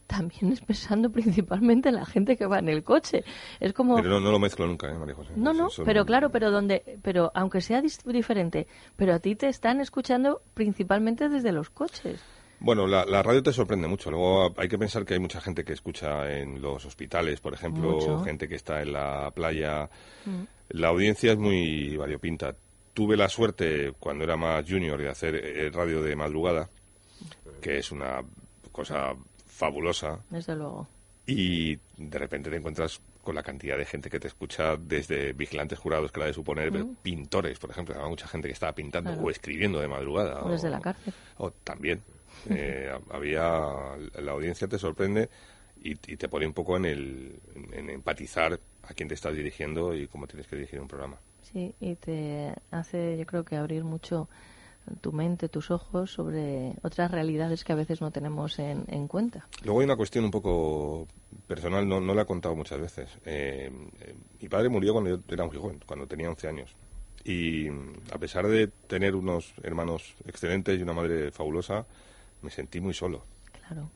también es pensando principalmente en la gente que va en el coche. Es como Pero no, no lo mezclo nunca, ¿eh, María José? no, no, Eso- pero claro, pero donde, pero aunque sea diferente, pero a ti te están escuchando principalmente desde los coches. Bueno, la, la radio te sorprende mucho. Luego hay que pensar que hay mucha gente que escucha en los hospitales, por ejemplo, Mucho. gente que está en la playa. Mm. La audiencia es muy variopinta. Tuve la suerte, cuando era más junior, de hacer eh, radio de madrugada, que es una cosa fabulosa. Desde luego. Y de repente te encuentras con la cantidad de gente que te escucha desde vigilantes jurados, que la de suponer, Mm. pintores, por ejemplo. Había mucha gente que estaba pintando Claro. o escribiendo de madrugada. O desde la cárcel. O también. Eh, había. La audiencia te sorprende y, y te pone un poco en, el, en empatizar a quién te estás dirigiendo y cómo tienes que dirigir un programa. Sí, y te hace, yo creo que abrir mucho tu mente, tus ojos sobre otras realidades que a veces no tenemos en, en cuenta. Luego hay una cuestión un poco personal, no, no la he contado muchas veces. Eh, eh, mi padre murió cuando yo era muy joven, cuando tenía 11 años. Y mm, a pesar de tener unos hermanos excelentes y una madre fabulosa, me sentí muy solo. Claro.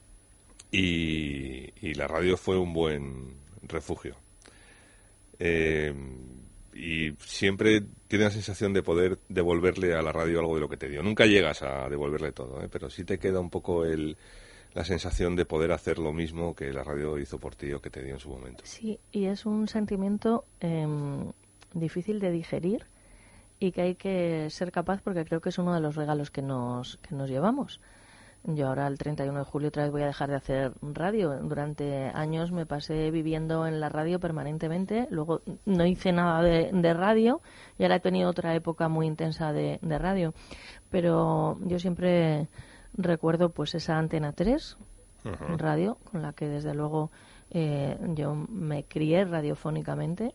Y, y la radio fue un buen refugio. Eh, y siempre tienes la sensación de poder devolverle a la radio algo de lo que te dio. Nunca llegas a devolverle todo, ¿eh? pero sí te queda un poco el, la sensación de poder hacer lo mismo que la radio hizo por ti o que te dio en su momento. Sí, y es un sentimiento em, difícil de digerir y que hay que ser capaz porque creo que es uno de los regalos que nos, que nos llevamos. Yo ahora el 31 de julio otra vez voy a dejar de hacer radio. Durante años me pasé viviendo en la radio permanentemente. Luego no hice nada de, de radio y ahora he tenido otra época muy intensa de, de radio. Pero yo siempre recuerdo pues esa Antena 3 Ujú. radio con la que desde luego eh, yo me crié radiofónicamente.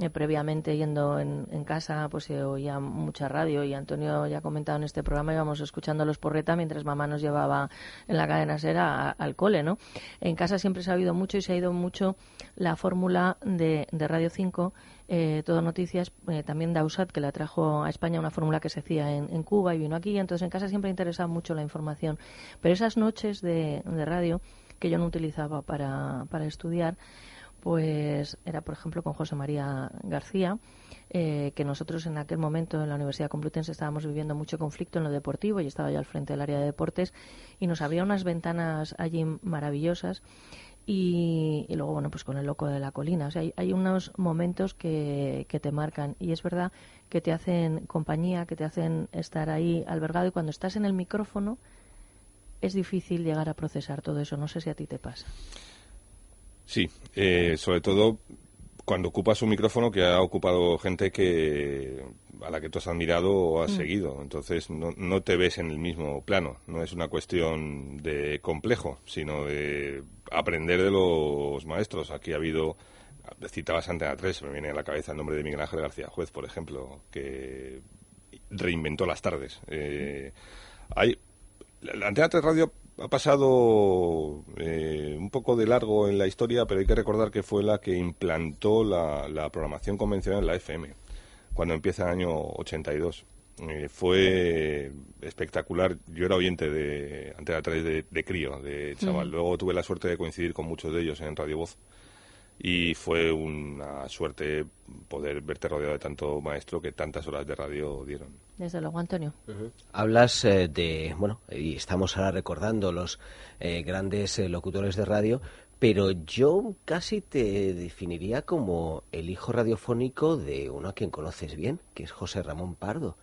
Eh, previamente yendo en, en casa pues se oía mucha radio y Antonio ya ha comentado en este programa íbamos escuchando los porreta mientras mamá nos llevaba en la cadena sera al cole no en casa siempre se ha oído mucho y se ha ido mucho la fórmula de, de Radio 5 eh, todo noticias eh, también Dausat que la trajo a España una fórmula que se hacía en, en Cuba y vino aquí. Entonces en casa siempre interesaba mucho la información. Pero esas noches de, de radio que yo no utilizaba para, para estudiar pues era por ejemplo con José María García eh, que nosotros en aquel momento en la Universidad Complutense estábamos viviendo mucho conflicto en lo deportivo y estaba yo al frente del área de deportes y nos abría unas ventanas allí maravillosas y, y luego bueno pues con el loco de la colina. O sea hay, hay unos momentos que, que te marcan y es verdad que te hacen compañía que te hacen estar ahí albergado y cuando estás en el micrófono es difícil llegar a procesar todo eso. No sé si a ti te pasa Sí, eh, sobre todo cuando ocupas un micrófono que ha ocupado gente que a la que tú has admirado o has Mm. seguido. Entonces no, no te ves en el mismo plano. No es una cuestión de complejo, sino de aprender de los maestros. Aquí ha habido, citabas Antena 3, se me viene a la cabeza el nombre de Miguel Ángel García Juez, por ejemplo, que reinventó las tardes. Eh, hay, la, la Antena 3 Radio ha pasado eh, un poco de largo en la historia, pero hay que recordar que fue la que implantó la, la programación convencional en la FM, cuando empieza el año 82. Eh, fue espectacular. Yo era oyente de Antena 3 de, de crío, de chaval. Mm. Luego tuve la suerte de coincidir con muchos de ellos en Radio Voz y fue una suerte poder verte rodeado de tanto maestro que tantas horas de radio dieron. desde luego Antonio Hablas eh, de, bueno, y estamos ahora recordando los eh, grandes eh, locutores de radio, pero yo casi te definiría como el hijo radiofónico de uno a quien conoces bien, que es José Ramón Pardo.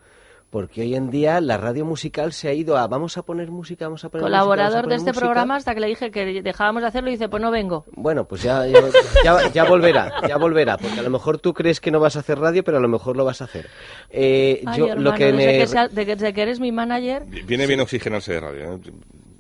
Porque hoy en día la radio musical se ha ido a vamos a poner música, vamos a poner música, vamos a colaborador de este música". programa hasta que le dije que dejábamos de hacerlo y dice pues no vengo Bueno, pues ya, ya, ya- ya volverá, ya volverá, porque a lo mejor tú crees que no vas a hacer radio, pero a lo mejor lo vas a hacer. Eh, Ay, yo hermano, lo que desde, me que sea- desde que eres mi manager Viene bien oxigenarse de radio. ¿eh?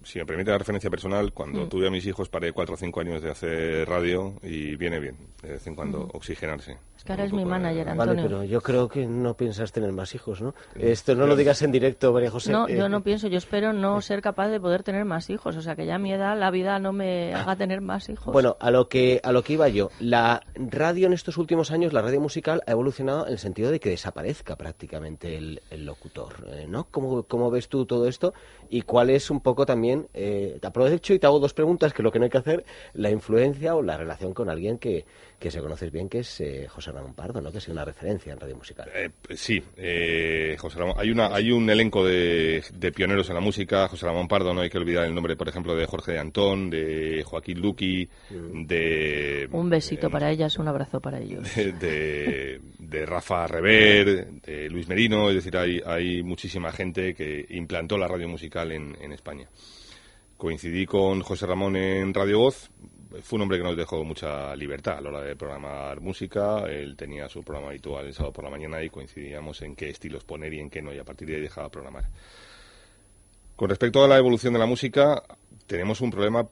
Si me permite la referencia personal, cuando Mm. tuve a mis hijos paré cuatro o cinco años de hacer radio y viene bien, de vez en cuando, oxigenarse. Es que ahora es mi manager, Antonio. Vale, pero yo creo que no piensas tener más hijos, ¿no? Esto no lo digas en directo, María José. No, Eh, yo no pienso, yo espero no ser capaz de poder tener más hijos, o sea que ya a mi edad la vida no me haga tener más hijos. Bueno, a lo que a lo que iba yo, la radio en estos últimos años, la radio musical ha evolucionado en el sentido de que desaparezca prácticamente el, el locutor, eh, ¿no? ¿Cómo, ¿Cómo ves tú todo esto y cuál es un poco también, eh, te aprovecho y te hago dos preguntas, que lo que no hay que hacer, la influencia o la relación con alguien que, que se conoces bien, que es eh, José Ramón Pardo, ¿no? Que sido una referencia en radio musical. Eh, sí, eh, José Ramón. Hay, una, hay un elenco de, de pioneros en la música. José Ramón Pardo, no hay que olvidar el nombre, por ejemplo, de Jorge de Antón, de Joaquín Luqui, de, Un besito para ellas, un abrazo para ellos. de, de- de Rafa Rever, de Luis Merino. Es decir, hay, hay muchísima gente que implantó la radio musical en, en España. Coincidí con José Ramón en Radio Voz. Fue un hombre que nos dejó mucha libertad a la hora de programar música. Él tenía su programa habitual el sábado por la mañana y coincidíamos en qué estilos poner y en qué no, y a partir de ahí dejaba programar. Con respecto a la evolución de la música, tenemos un problema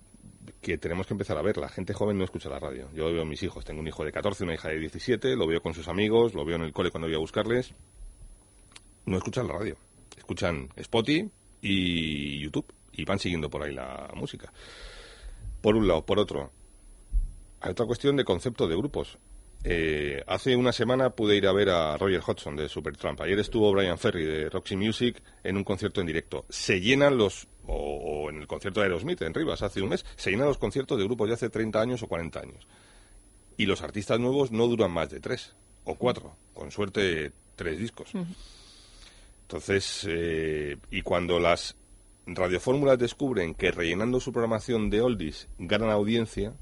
que tenemos que empezar a ver. La gente joven no escucha la radio. Yo veo a mis hijos. Tengo un hijo de 14, una hija de 17, lo veo con sus amigos, lo veo en el cole cuando voy a buscarles. No escuchan la radio. Escuchan Spotify y YouTube y van siguiendo por ahí la música. Por un lado. Por otro, hay otra cuestión de concepto de grupos. Eh, hace una semana pude ir a ver a Roger Hodgson de Supertramp. Ayer estuvo Brian Ferry de Roxy Music en un concierto en directo. Se llenan los, o, o en el concierto de Aerosmith en Rivas hace un mes, se llenan los conciertos de grupos de hace 30 años o 40 años. Y los artistas nuevos no duran más de tres o cuatro, con suerte tres discos. Entonces, eh, y cuando las radiofórmulas descubren que rellenando su programación de oldies ganan audiencia,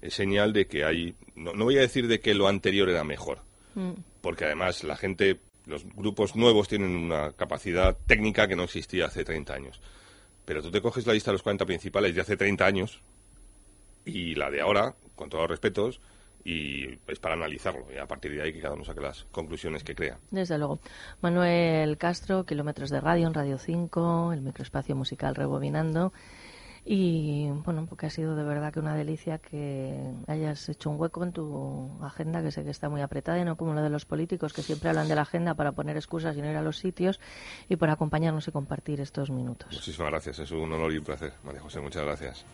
es señal de que hay, no, no voy a decir de que lo anterior era mejor, Mm. porque además la gente, los grupos nuevos tienen una capacidad técnica que no existía hace 30 años. Pero tú te coges la lista de los 40 principales de hace 30 años y la de ahora, con todos los respetos, y es para analizarlo y a partir de ahí que cada uno saque las conclusiones que crea. Desde luego. Manuel Castro, Kilómetros de Radio en Radio 5, el microespacio musical Rebobinando. Y bueno, porque ha sido de verdad que una delicia que hayas hecho un hueco en tu agenda, que sé que está muy apretada y no como lo de los políticos que siempre hablan de la agenda para poner excusas y no ir a los sitios y por acompañarnos y compartir estos minutos. Muchísimas gracias, es un honor y un placer. María José, muchas gracias.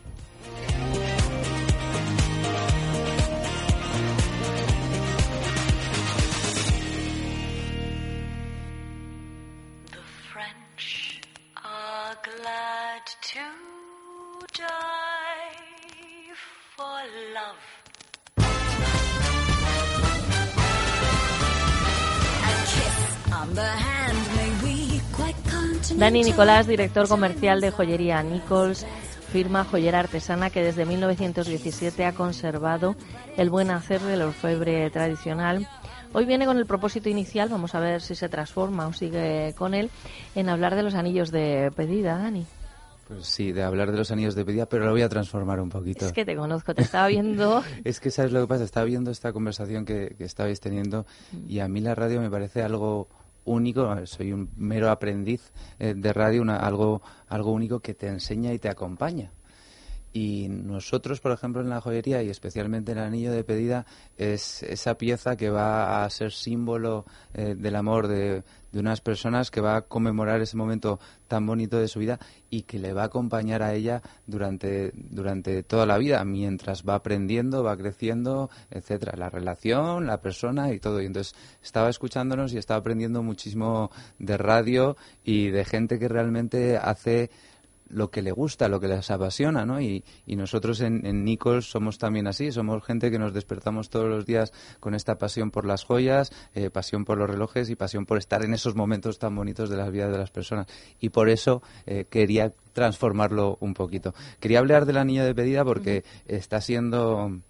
Glad to die for love. Dani Nicolás, director comercial de joyería Nichols, firma joyera artesana que desde 1917 ha conservado el buen hacer del orfebre tradicional. Hoy viene con el propósito inicial, vamos a ver si se transforma o sigue con él, en hablar de los anillos de pedida, Dani. Pues sí, de hablar de los anillos de pedida, pero lo voy a transformar un poquito. Es que te conozco, te estaba viendo. Es que sabes lo que pasa, estaba viendo esta conversación que, que estabais teniendo y a mí la radio me parece algo único, soy un mero aprendiz eh, de radio, una- algo, algo único que te enseña y te acompaña. Y nosotros, por ejemplo, en la joyería y especialmente en el anillo de pedida, es esa pieza que va a ser símbolo eh, del amor de, de unas personas, que va a conmemorar ese momento tan bonito de su vida y que le va a acompañar a ella durante, durante toda la vida, mientras va aprendiendo, va creciendo, etcétera. La relación, la persona y todo. Y entonces estaba escuchándonos y estaba aprendiendo muchísimo de radio y de gente que realmente hace lo que le gusta, lo que les apasiona, ¿no? Y, y nosotros en, en Nichols somos también así, somos gente que nos despertamos todos los días con esta pasión por las joyas, eh, pasión por los relojes y pasión por estar en esos momentos tan bonitos de las vidas de las personas. Y por eso eh, quería transformarlo un poquito. Quería hablar del anillo de pedida porque está siendo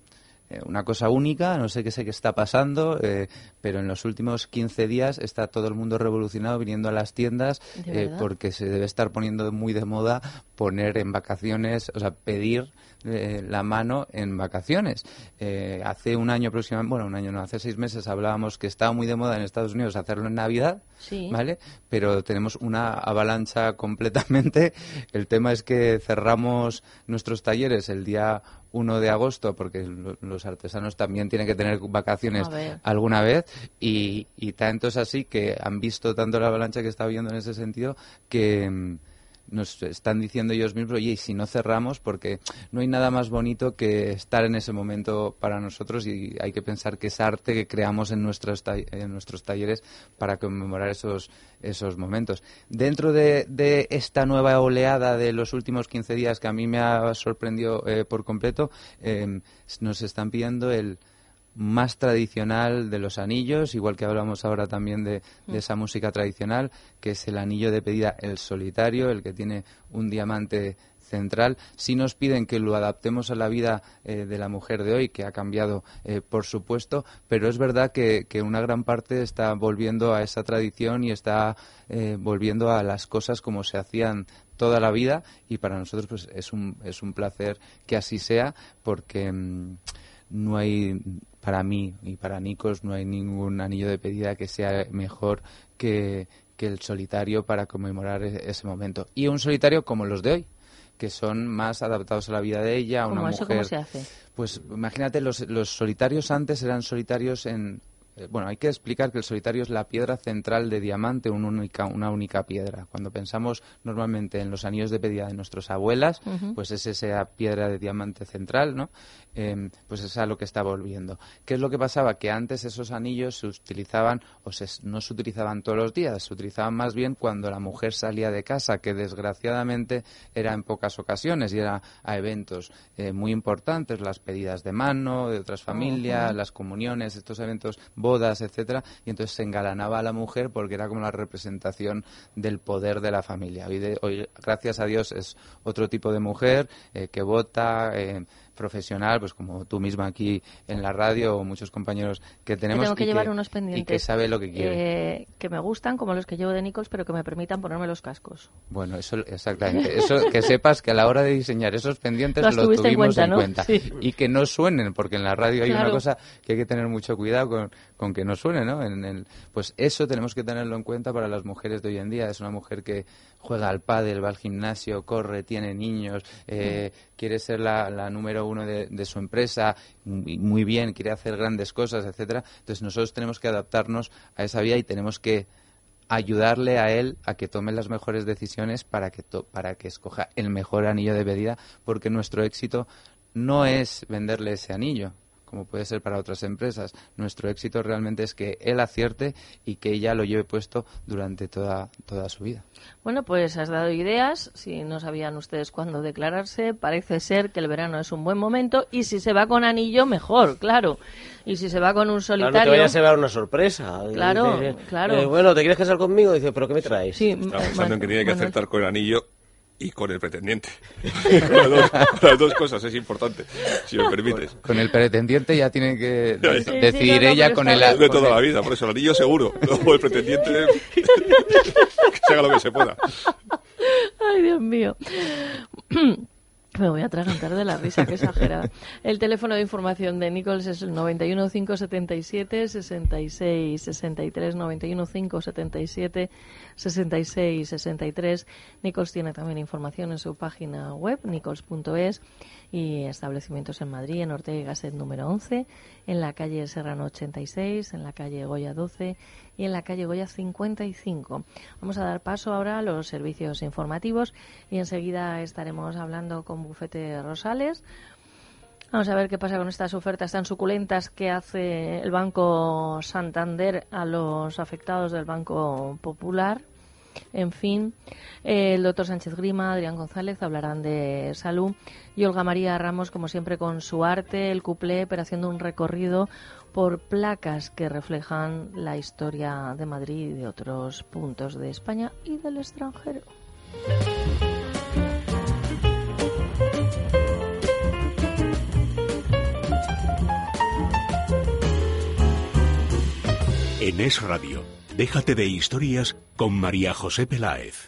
eh, una cosa única, no sé qué sé qué está pasando, eh, pero en los últimos 15 días está todo el mundo revolucionado viniendo a las tiendas ¿De eh, porque se debe estar poniendo muy de moda poner en vacaciones, o sea, pedir la mano en vacaciones. Hace un año aproximadamente, bueno, un año no, hace seis meses hablábamos que estaba muy de moda en Estados Unidos hacerlo en Navidad, Sí. ¿vale? Pero tenemos una avalancha completamente. El tema es que cerramos nuestros talleres el día 1 de agosto porque lo- los artesanos también tienen que tener vacaciones alguna vez y, y tanto es así que han visto tanto la avalancha que está habiendo en ese sentido que mm, nos están diciendo ellos mismos, oye, si no cerramos, porque no hay nada más bonito que estar en ese momento para nosotros y hay que pensar que es arte que creamos en nuestros, en nuestros talleres para conmemorar esos, esos momentos. Dentro de, de esta nueva oleada de los últimos 15 días que a mí me ha sorprendido eh, por completo, eh, nos están pidiendo el más tradicional de los anillos, igual que hablamos ahora también de, de Mm. esa música tradicional, que es el anillo de pedida, el solitario, el que tiene un diamante central. Si nos piden que lo adaptemos a la vida eh, de la mujer de hoy, que ha cambiado, eh, por supuesto, pero es verdad que, que una gran parte está volviendo a esa tradición y está eh, volviendo a las cosas como se hacían toda la vida y para nosotros pues es un, es un placer que así sea porque mm, no hay para mí y para Nikos no hay ningún anillo de pedida que sea mejor que, que el solitario para conmemorar e- ese momento y un solitario como los de hoy que son más adaptados a la vida de ella, a una ¿Cómo eso mujer. cómo se hace? Pues imagínate, los, los solitarios antes eran solitarios en... eh, Bueno, hay que explicar que el solitario es la piedra central de diamante, un única, una única piedra. Cuando pensamos normalmente en los anillos de pedida de nuestras abuelas, pues es esa piedra de diamante central, ¿no? Eh, pues es a lo que está volviendo. ¿Qué es lo que pasaba? Que antes esos anillos se utilizaban, o se, no se utilizaban todos los días, se utilizaban más bien cuando la mujer salía de casa, que desgraciadamente era en pocas ocasiones y era a eventos eh, muy importantes, las pedidas de mano de otras familias, Ujú. las comuniones, estos eventos, bodas, etcétera, y entonces se engalanaba a la mujer porque era como la representación del poder de la familia. Hoy, de- hoy, gracias a Dios, es otro tipo de mujer eh, que vota, eh, profesional, pues como tú misma aquí en la radio o muchos compañeros que tenemos tengo que y llevar unos y pendientes que sabe lo que quiere. eh, que me gustan, como los que llevo de Nichols, pero que me permitan ponerme los cascos. Bueno, eso exactamente. Eso que sepas que a la hora de diseñar esos pendientes Los en tuvimos cuenta, en ¿no? cuenta. Sí. Y que no suenen, porque en la radio hay Claro. una cosa que hay que tener mucho cuidado con, con que no suene, ¿no? En el- pues eso tenemos que tenerlo en cuenta para las mujeres de hoy en día. Es una mujer que juega al pádel, va al gimnasio, corre, tiene niños, eh, quiere ser la, la número uno de, su empresa, muy bien, quiere hacer grandes cosas, etcétera. Entonces nosotros tenemos que adaptarnos a esa vía y tenemos que ayudarle a él a que tome las mejores decisiones para que to- para que escoja el mejor anillo de pedida porque nuestro éxito no es venderle ese anillo como puede ser para otras empresas. Nuestro éxito realmente es que él acierte y que ella lo lleve puesto durante toda, toda su vida. Bueno, pues has dado ideas. Si no sabían ustedes cuándo declararse, parece ser que el verano es un buen momento. Y si se va con anillo, mejor, claro. Y si se va con un Claro, solitario. no te vayas a llevar una sorpresa. Claro, Dice, claro. eh, bueno, ¿te quieres casar conmigo? Dice, ¿pero qué me traes? Sí, Estaba pensando en que tiene que Manuel. acertar con el anillo y con el pretendiente. las, dos, las dos cosas es importante, si me permites. Con el pretendiente ya tiene que de- Sí, decidir ella con el de con toda el- la vida, por eso el anillo seguro. Luego el pretendiente que se haga lo que se pueda. Ay, Dios mío. Me voy a atragantar de la risa, qué exagerada. El teléfono de información de Nichols es el 91 577 66 63 91 577 66 63. Nichols tiene también información en su página web nichols.es y establecimientos en Madrid, en Ortega y número 11, en la calle Serrano 86, en la calle Goya 12 y en la calle Goya 55. Vamos a dar paso ahora a los servicios informativos y enseguida estaremos hablando con Bufete Rosales. Vamos a ver qué pasa con estas ofertas tan suculentas que hace el Banco Santander a los afectados del Banco Popular. En fin, eh, el doctor Sánchez Grima, Adrián González hablarán de salud y Olga María Ramos, como siempre, con su arte, el cuplé, pero haciendo un recorrido por placas que reflejan la historia de Madrid y de otros puntos de España y del extranjero. En Es Radio déjate de historias con María José Peláez.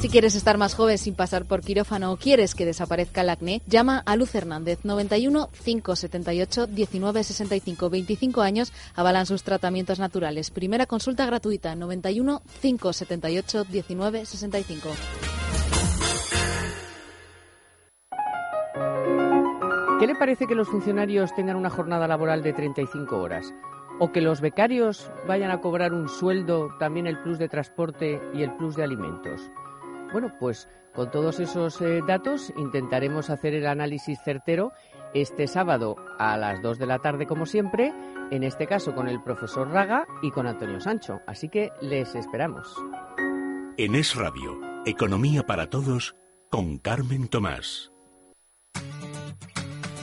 Si quieres estar más joven sin pasar por quirófano o quieres que desaparezca el acné, llama a Luz Hernández 91 578 1965. 25 años avalan sus tratamientos naturales. Primera consulta gratuita 91 578 1965. ¿Qué le parece que los funcionarios tengan una jornada laboral de 35 horas? ¿O que los becarios vayan a cobrar un sueldo, también el plus de transporte y el plus de alimentos? Bueno, pues con todos esos eh, datos intentaremos hacer el análisis certero este sábado a las 2 de la tarde, como siempre, en este caso con el profesor Raga y con Antonio Sancho. Así que les esperamos. En Es Radio, Economía para Todos, con Carmen Tomás.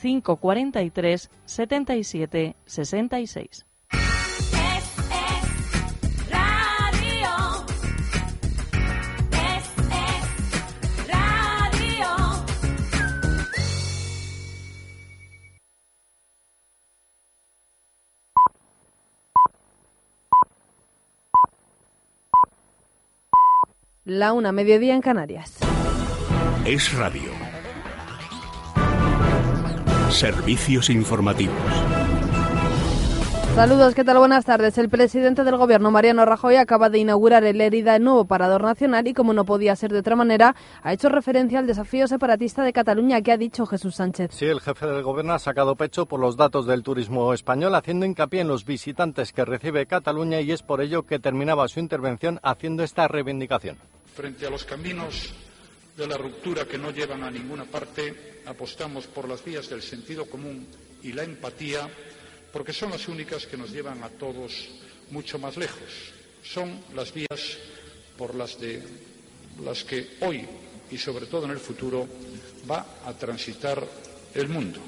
543 77 66. Radio. Es, es, radio. La una, mediodía en Canarias. Es Radio. Servicios informativos. Saludos, ¿qué tal? Buenas tardes. El presidente del Gobierno, Mariano Rajoy, acaba de inaugurar el Lérida, el nuevo parador nacional, y como no podía ser de otra manera, ha hecho referencia al desafío separatista de Cataluña que ha dicho Jesús Sánchez. Sí, el jefe del gobierno ha sacado pecho por los datos del turismo español, haciendo hincapié en los visitantes que recibe Cataluña y es por ello que terminaba su intervención haciendo esta reivindicación. Frente a los caminos de la ruptura que no llevan a ninguna parte, apostamos por las vías del sentido común y la empatía, porque son las únicas que nos llevan a todos mucho más lejos. Son las vías por las que hoy y sobre todo en el futuro va a transitar el mundo.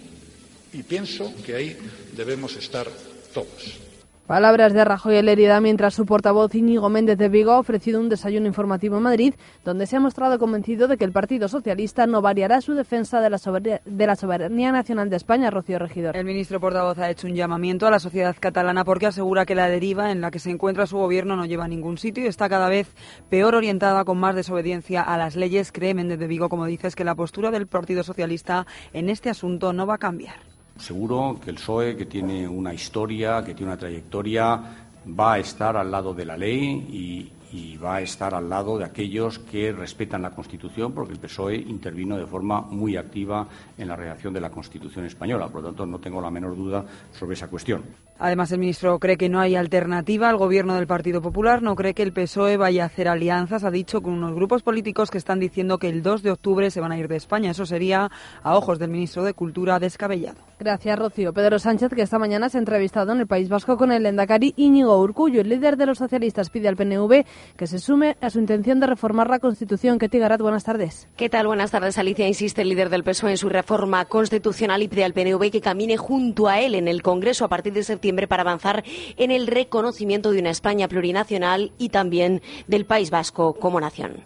Y pienso que ahí debemos estar todos. Palabras de Rajoy en Lérida mientras su portavoz Íñigo Méndez de Vigo ha ofrecido un desayuno informativo en Madrid donde se ha mostrado convencido de que el Partido Socialista no variará su defensa de la, de la soberanía nacional de España, Rocío Regidor. El ministro portavoz ha hecho un llamamiento a la sociedad catalana porque asegura que la deriva en la que se encuentra su gobierno no lleva a ningún sitio y está cada vez peor orientada con más desobediencia a las leyes. Cree Méndez de Vigo, como dices, que la postura del Partido Socialista en este asunto no va a cambiar. Seguro que el PSOE, que tiene una historia, que tiene una trayectoria, va a estar al lado de la ley y, va a estar al lado de aquellos que respetan la Constitución, porque el PSOE intervino de forma muy activa en la redacción de la Constitución española. Por lo tanto, no tengo la menor duda sobre esa cuestión. Además, el ministro cree que no hay alternativa al gobierno del Partido Popular, no cree que el PSOE vaya a hacer alianzas, ha dicho, con unos grupos políticos que están diciendo que el 2 de octubre se van a ir de España. Eso sería, a ojos del ministro de Cultura, descabellado. Gracias, Rocío. Pedro Sánchez, que esta mañana se ha entrevistado en el País Vasco con el Endacari Íñigo Urcullo. El líder de los socialistas pide al PNV que se sume a su intención de reformar la Constitución. Ketty Garat, buenas tardes. ¿Qué tal? Buenas tardes, Alicia. Insiste el líder del PSOE en su reforma constitucional y pide al PNV que camine junto a él en el Congreso a partir de septiembre para avanzar en el reconocimiento de una España plurinacional y también del País Vasco como nación.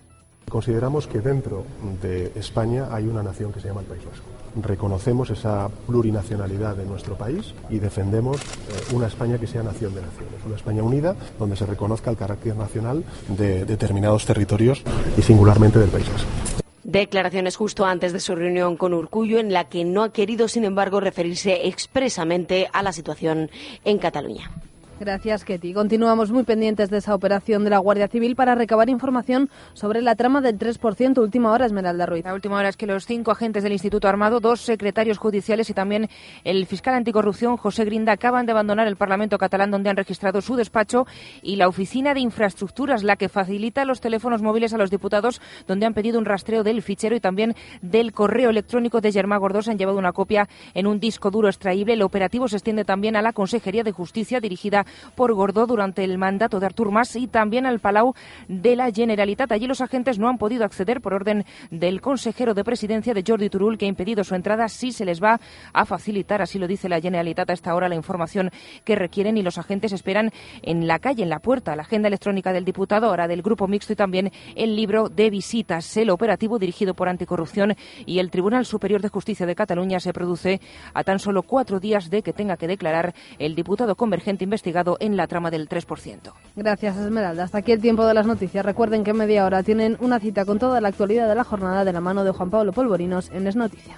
Consideramos que dentro de España hay una nación que se llama el País Vasco. Reconocemos esa plurinacionalidad de nuestro país y defendemos eh, una España que sea nación de naciones, una España unida donde se reconozca el carácter nacional de determinados territorios y singularmente del País Vasco. Declaraciones justo antes de su reunión con Urcullo, en la que no ha querido, sin embargo, referirse expresamente a la situación en Cataluña. Gracias, Ketty. Continuamos muy pendientes de esa operación de la Guardia Civil para recabar información sobre la trama del 3%. Última hora, Esmeralda Ruiz. La última hora es que los cinco agentes del Instituto Armado, dos secretarios judiciales y también el fiscal anticorrupción, José Grinda, acaban de abandonar el Parlamento catalán, donde han registrado su despacho y la oficina de infraestructuras, la que facilita los teléfonos móviles a los diputados, donde han pedido un rastreo del fichero y también del correo electrónico de Germán Gordós. Han llevado una copia en un disco duro extraíble. El operativo se extiende también a la Consejería de Justicia, dirigida por Gordó durante el mandato de Artur Mas y también al Palau de la Generalitat. Allí los agentes no han podido acceder por orden del consejero de presidencia de Jordi Turul, que ha impedido su entrada. Sí se les va a facilitar, así lo dice la Generalitat a esta hora, la información que requieren y los agentes esperan en la calle, en la puerta, la agenda electrónica del diputado, ahora del grupo mixto y también el libro de visitas. El operativo dirigido por Anticorrupción y el Tribunal Superior de Justicia de Cataluña se produce a tan solo cuatro días de que tenga que declarar el diputado convergente investigado en la trama del 3%. Gracias, Esmeralda. Hasta aquí el tiempo de las noticias. Recuerden que en media hora tienen una cita con toda la actualidad de la jornada de la mano de Juan Pablo Polvorinos en Es Noticia.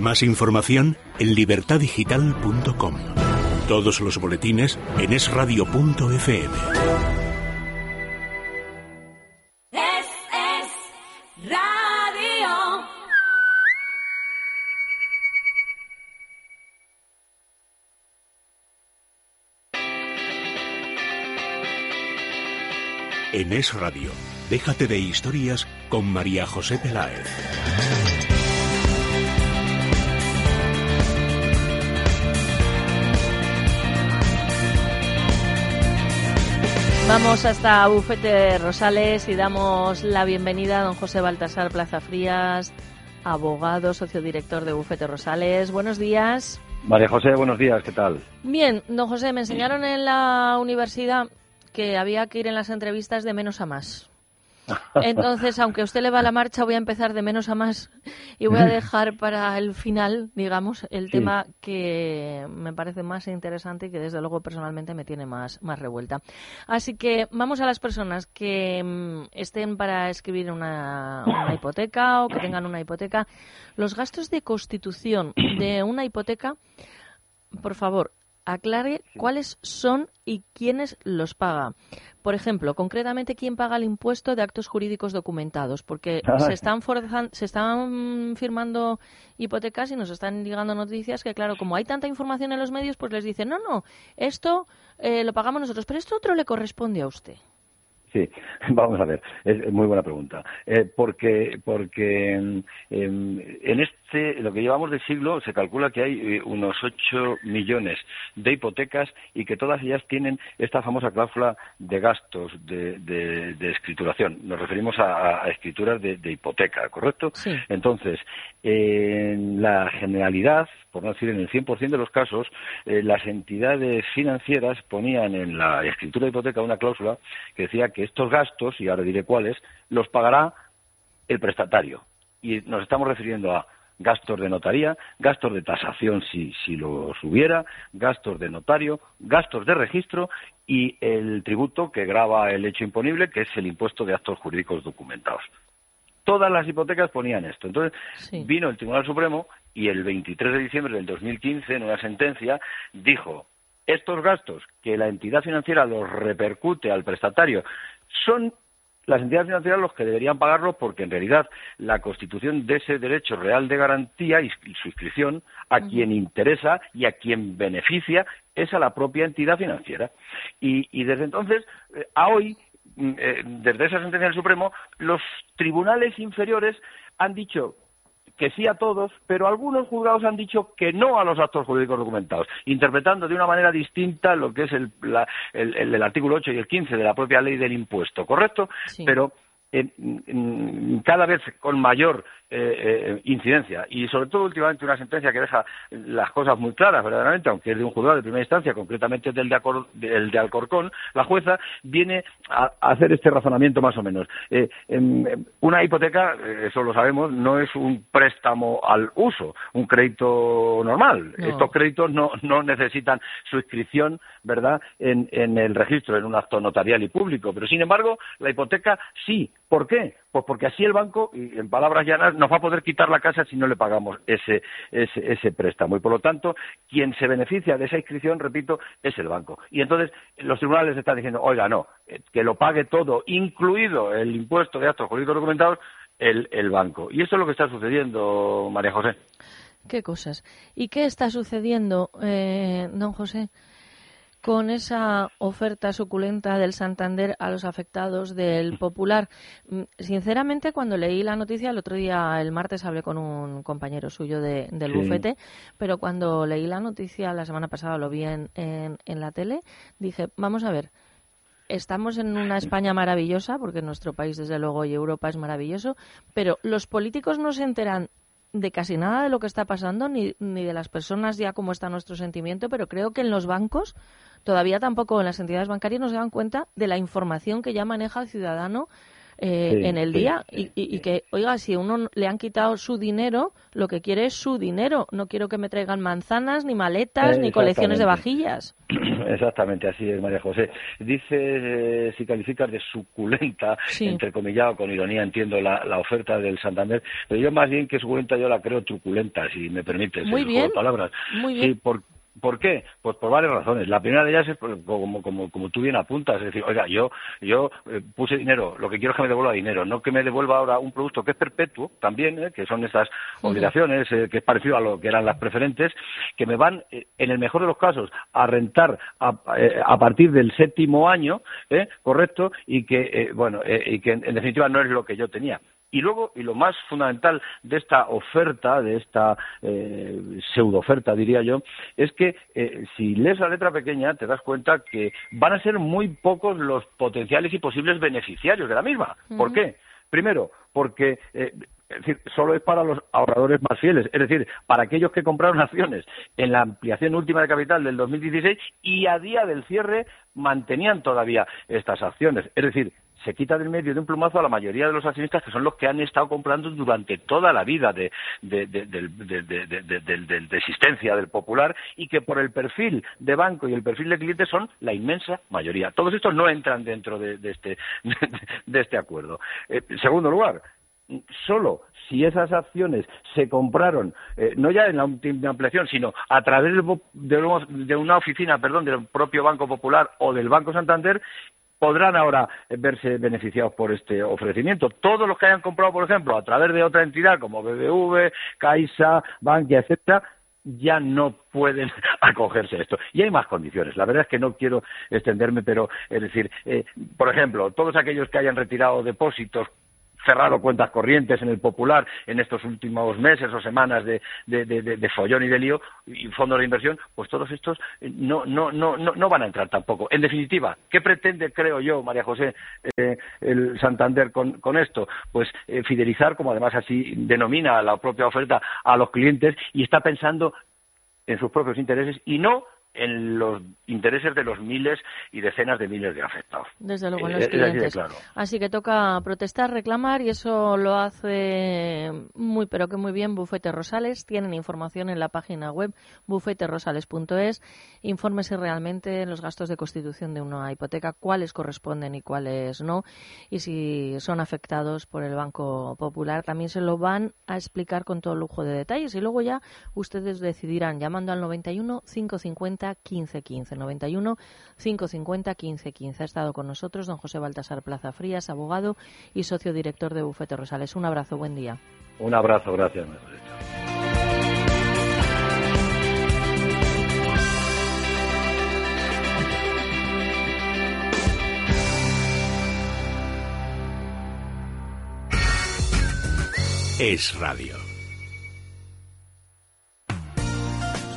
Más información en libertadigital.com. Todos los boletines en esradio.fm. En Es Radio, déjate de historias con María José Peláez. Vamos hasta Bufete Rosales y damos la bienvenida a don José Baltasar Plaza Frías, abogado, sociodirector de Bufete Rosales. Buenos días. María José, buenos días, ¿qué tal? Bien, don José, me enseñaron en la universidad que había que ir en las entrevistas de menos a más. Entonces, aunque a usted le va la marcha, voy a empezar de menos a más y voy a dejar para el final, digamos, el Sí. tema que me parece más interesante y que desde luego personalmente me tiene más, más revuelta. Así que vamos a las personas que mm, estén para escribir una, una hipoteca o que tengan una hipoteca. Los gastos de constitución de una hipoteca, por favor, aclare cuáles son y quiénes los paga. Por ejemplo, concretamente, quién paga el impuesto de actos jurídicos documentados, porque se están forzan- se están firmando hipotecas y nos están llegando noticias que, claro, como hay tanta información en los medios, pues les dicen, no, no, esto eh, lo pagamos nosotros, pero esto otro le corresponde a usted. Sí, vamos a ver, es muy buena pregunta. Eh, porque porque em, en este, lo que llevamos de siglo, se calcula que hay eh, unos 8 millones de hipotecas y que todas ellas tienen esta famosa cláusula de gastos de, de- de escrituración. Nos referimos a, a escrituras de, de hipoteca, ¿correcto? Entonces, en la generalidad, por no decir en el 100% de los casos, eh, las entidades financieras ponían en la escritura de hipoteca una cláusula que decía que estos gastos, y ahora diré cuáles, los pagará el prestatario. Y nos estamos refiriendo a gastos de notaría, gastos de tasación si, si los hubiera, gastos de notario, gastos de registro y el tributo que grava el hecho imponible, que es el impuesto de actos jurídicos documentados todas las hipotecas ponían esto. Entonces vino el Tribunal Supremo y el 23 de diciembre del 2015, en una sentencia, dijo estos gastos que la entidad financiera los repercute al prestatario son las entidades financieras los que deberían pagarlos porque en realidad la constitución de ese derecho real de garantía y suscripción a quien interesa y a quien beneficia es a la propia entidad financiera. Y, y desde entonces eh, a hoy mm, eh, desde esa sentencia del Supremo, los tribunales inferiores han dicho que sí a todos, pero algunos juzgados han dicho que no a los actos jurídicos documentados, interpretando de una manera distinta lo que es el, la- el- el- el artículo 8 y el 15 de la propia ley del impuesto, ¿correcto? Pero eh, mm, cada vez con mayor eh, eh, incidencia y sobre todo últimamente una sentencia que deja las cosas muy claras verdaderamente, aunque es de un juzgado de primera instancia, concretamente del de, Acor- del de Alcorcón, la jueza viene a, a hacer este razonamiento más o menos. Eh, em, em, una hipoteca, eh, eso lo sabemos, no es un préstamo al uso, un crédito normal. No. Estos créditos no, no necesitan suscripción, ¿verdad?, en, en el registro, en un acto notarial y público. Pero, sin embargo, la hipoteca sí. ¿Por qué? Pues porque así el banco, y en palabras llanas, nos va a poder quitar la casa si no le pagamos ese, ese, ese préstamo. Y, por lo tanto, quien se beneficia de esa inscripción, repito, es el banco. Y entonces los tribunales están diciendo, oiga, no, eh, que lo pague todo, incluido el impuesto de actos jurídicos documentados, el, el banco. Y eso es lo que está sucediendo, María José. Qué cosas. ¿Y qué está sucediendo, eh, don José? Con esa oferta suculenta del Santander a los afectados del Popular. Mm, Sinceramente, cuando leí la noticia, el otro día, el martes, hablé con un compañero suyo de- del Sí. bufete, pero cuando leí la noticia la semana pasada, lo vi en, en, en la tele, dije, vamos a ver, estamos en una España maravillosa, porque nuestro país, desde luego, y Europa es maravilloso, pero los políticos no se enteran de casi nada de lo que está pasando, ni, ni de las personas ya cómo está nuestro sentimiento, pero creo que en los bancos, todavía tampoco en las entidades bancarias, no se dan cuenta de la información que ya maneja el ciudadano eh, Sí, en el sí, día y, y- y que, oiga, si a uno le han quitado su dinero, lo que quiere es su dinero. No quiero que me traigan manzanas, ni maletas, ni colecciones de vajillas. Exactamente, así es, María José. Dice, eh, si calificas de suculenta, Sí. entrecomillado, con ironía, entiendo la, la oferta del Santander, pero yo más bien que suculenta yo la creo truculenta, si me permites. Muy bien, palabras. muy Sí, bien. Por, ¿Por qué? Pues por varias razones. La primera de ellas es como, como, como tú bien apuntas, es decir, oiga, yo, yo eh, puse dinero, lo que quiero es que me devuelva dinero, no que me devuelva ahora un producto que es perpetuo también, eh, que son estas obligaciones, eh, que es parecido a lo que eran las preferentes, que me van, en el mejor de los casos, a rentar a, eh, a partir del séptimo año, eh, correcto, y que, bueno, eh, y que en, en definitiva no es lo que yo tenía. Y luego, y lo más fundamental de esta oferta, de esta eh, pseudo oferta, diría yo, es que eh, si lees la letra pequeña te das cuenta que van a ser muy pocos los potenciales y posibles beneficiarios de la misma. ¿Por Ujú. qué? Primero, porque eh, es decir, solo es para los ahorradores más fieles, es decir, para aquellos que compraron acciones en la ampliación última de capital del 2016 y a día del cierre mantenían todavía estas acciones. Es decir, se quita del medio de un plumazo a la mayoría de los accionistas que son los que han estado comprando durante toda la vida de, de- de- existencia del popular y que por el perfil de banco y el perfil de cliente son la inmensa mayoría. Todos estos no entran dentro de, este, de este acuerdo. Eh, en segundo lugar, solo si esas acciones se compraron, eh, no ya en la ampliación, sino a través de, de una oficina, perdón, del propio Banco Popular o del Banco Santander, podrán ahora verse beneficiados por este ofrecimiento. Todos los que hayan comprado, por ejemplo, a través de otra entidad como BBV, Caixa, Bankia, etcétera, ya no pueden acogerse a esto. Y hay más condiciones. La verdad es que no quiero extenderme, pero es decir, eh, por ejemplo, todos aquellos que hayan retirado depósitos cerrado cuentas corrientes en el popular en estos últimos meses o semanas de, de, de- follón y de lío y fondos de inversión, pues todos estos eh, no, no, no, no, no van a entrar tampoco. En definitiva, ¿qué pretende, creo yo, María José, eh, el Santander con, con esto? Pues eh, fidelizar, como además así denomina la propia oferta, a los clientes y está pensando en sus propios intereses y no en los intereses de los miles y decenas de miles de afectados. Desde luego, en Eh, los así clientes. claro. Así que toca protestar, reclamar y eso lo hace muy, pero que muy bien Bufete Rosales. Tienen información en la página web bufeterosales.es. Infórmese realmente en los gastos de constitución de una hipoteca, cuáles corresponden y cuáles no. Y si son afectados por el Banco Popular, también se lo van a explicar con todo lujo de detalles. Y luego ya ustedes decidirán llamando al 91 550 1515. 91 550 1515. Ha estado con nosotros don José Baltasar Plaza Frías, abogado y socio director de Bufete Rosales. Un abrazo, buen día. Un abrazo, gracias. Es radio.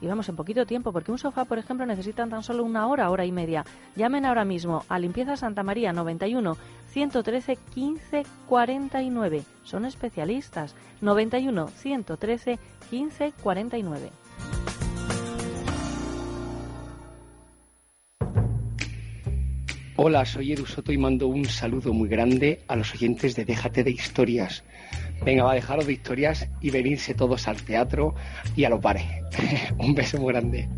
y vamos en poquito tiempo, porque un sofá, por ejemplo, necesitan tan solo una hora, hora y media. Llamen ahora mismo a Limpieza Santa María 91 113 15 49. Son especialistas. 91 113 15 49. Hola, soy Edu Soto y mando un saludo muy grande a los oyentes de Déjate de Historias. Venga, va a dejaros de historias y venirse todos al teatro y a los bares. un beso muy grande.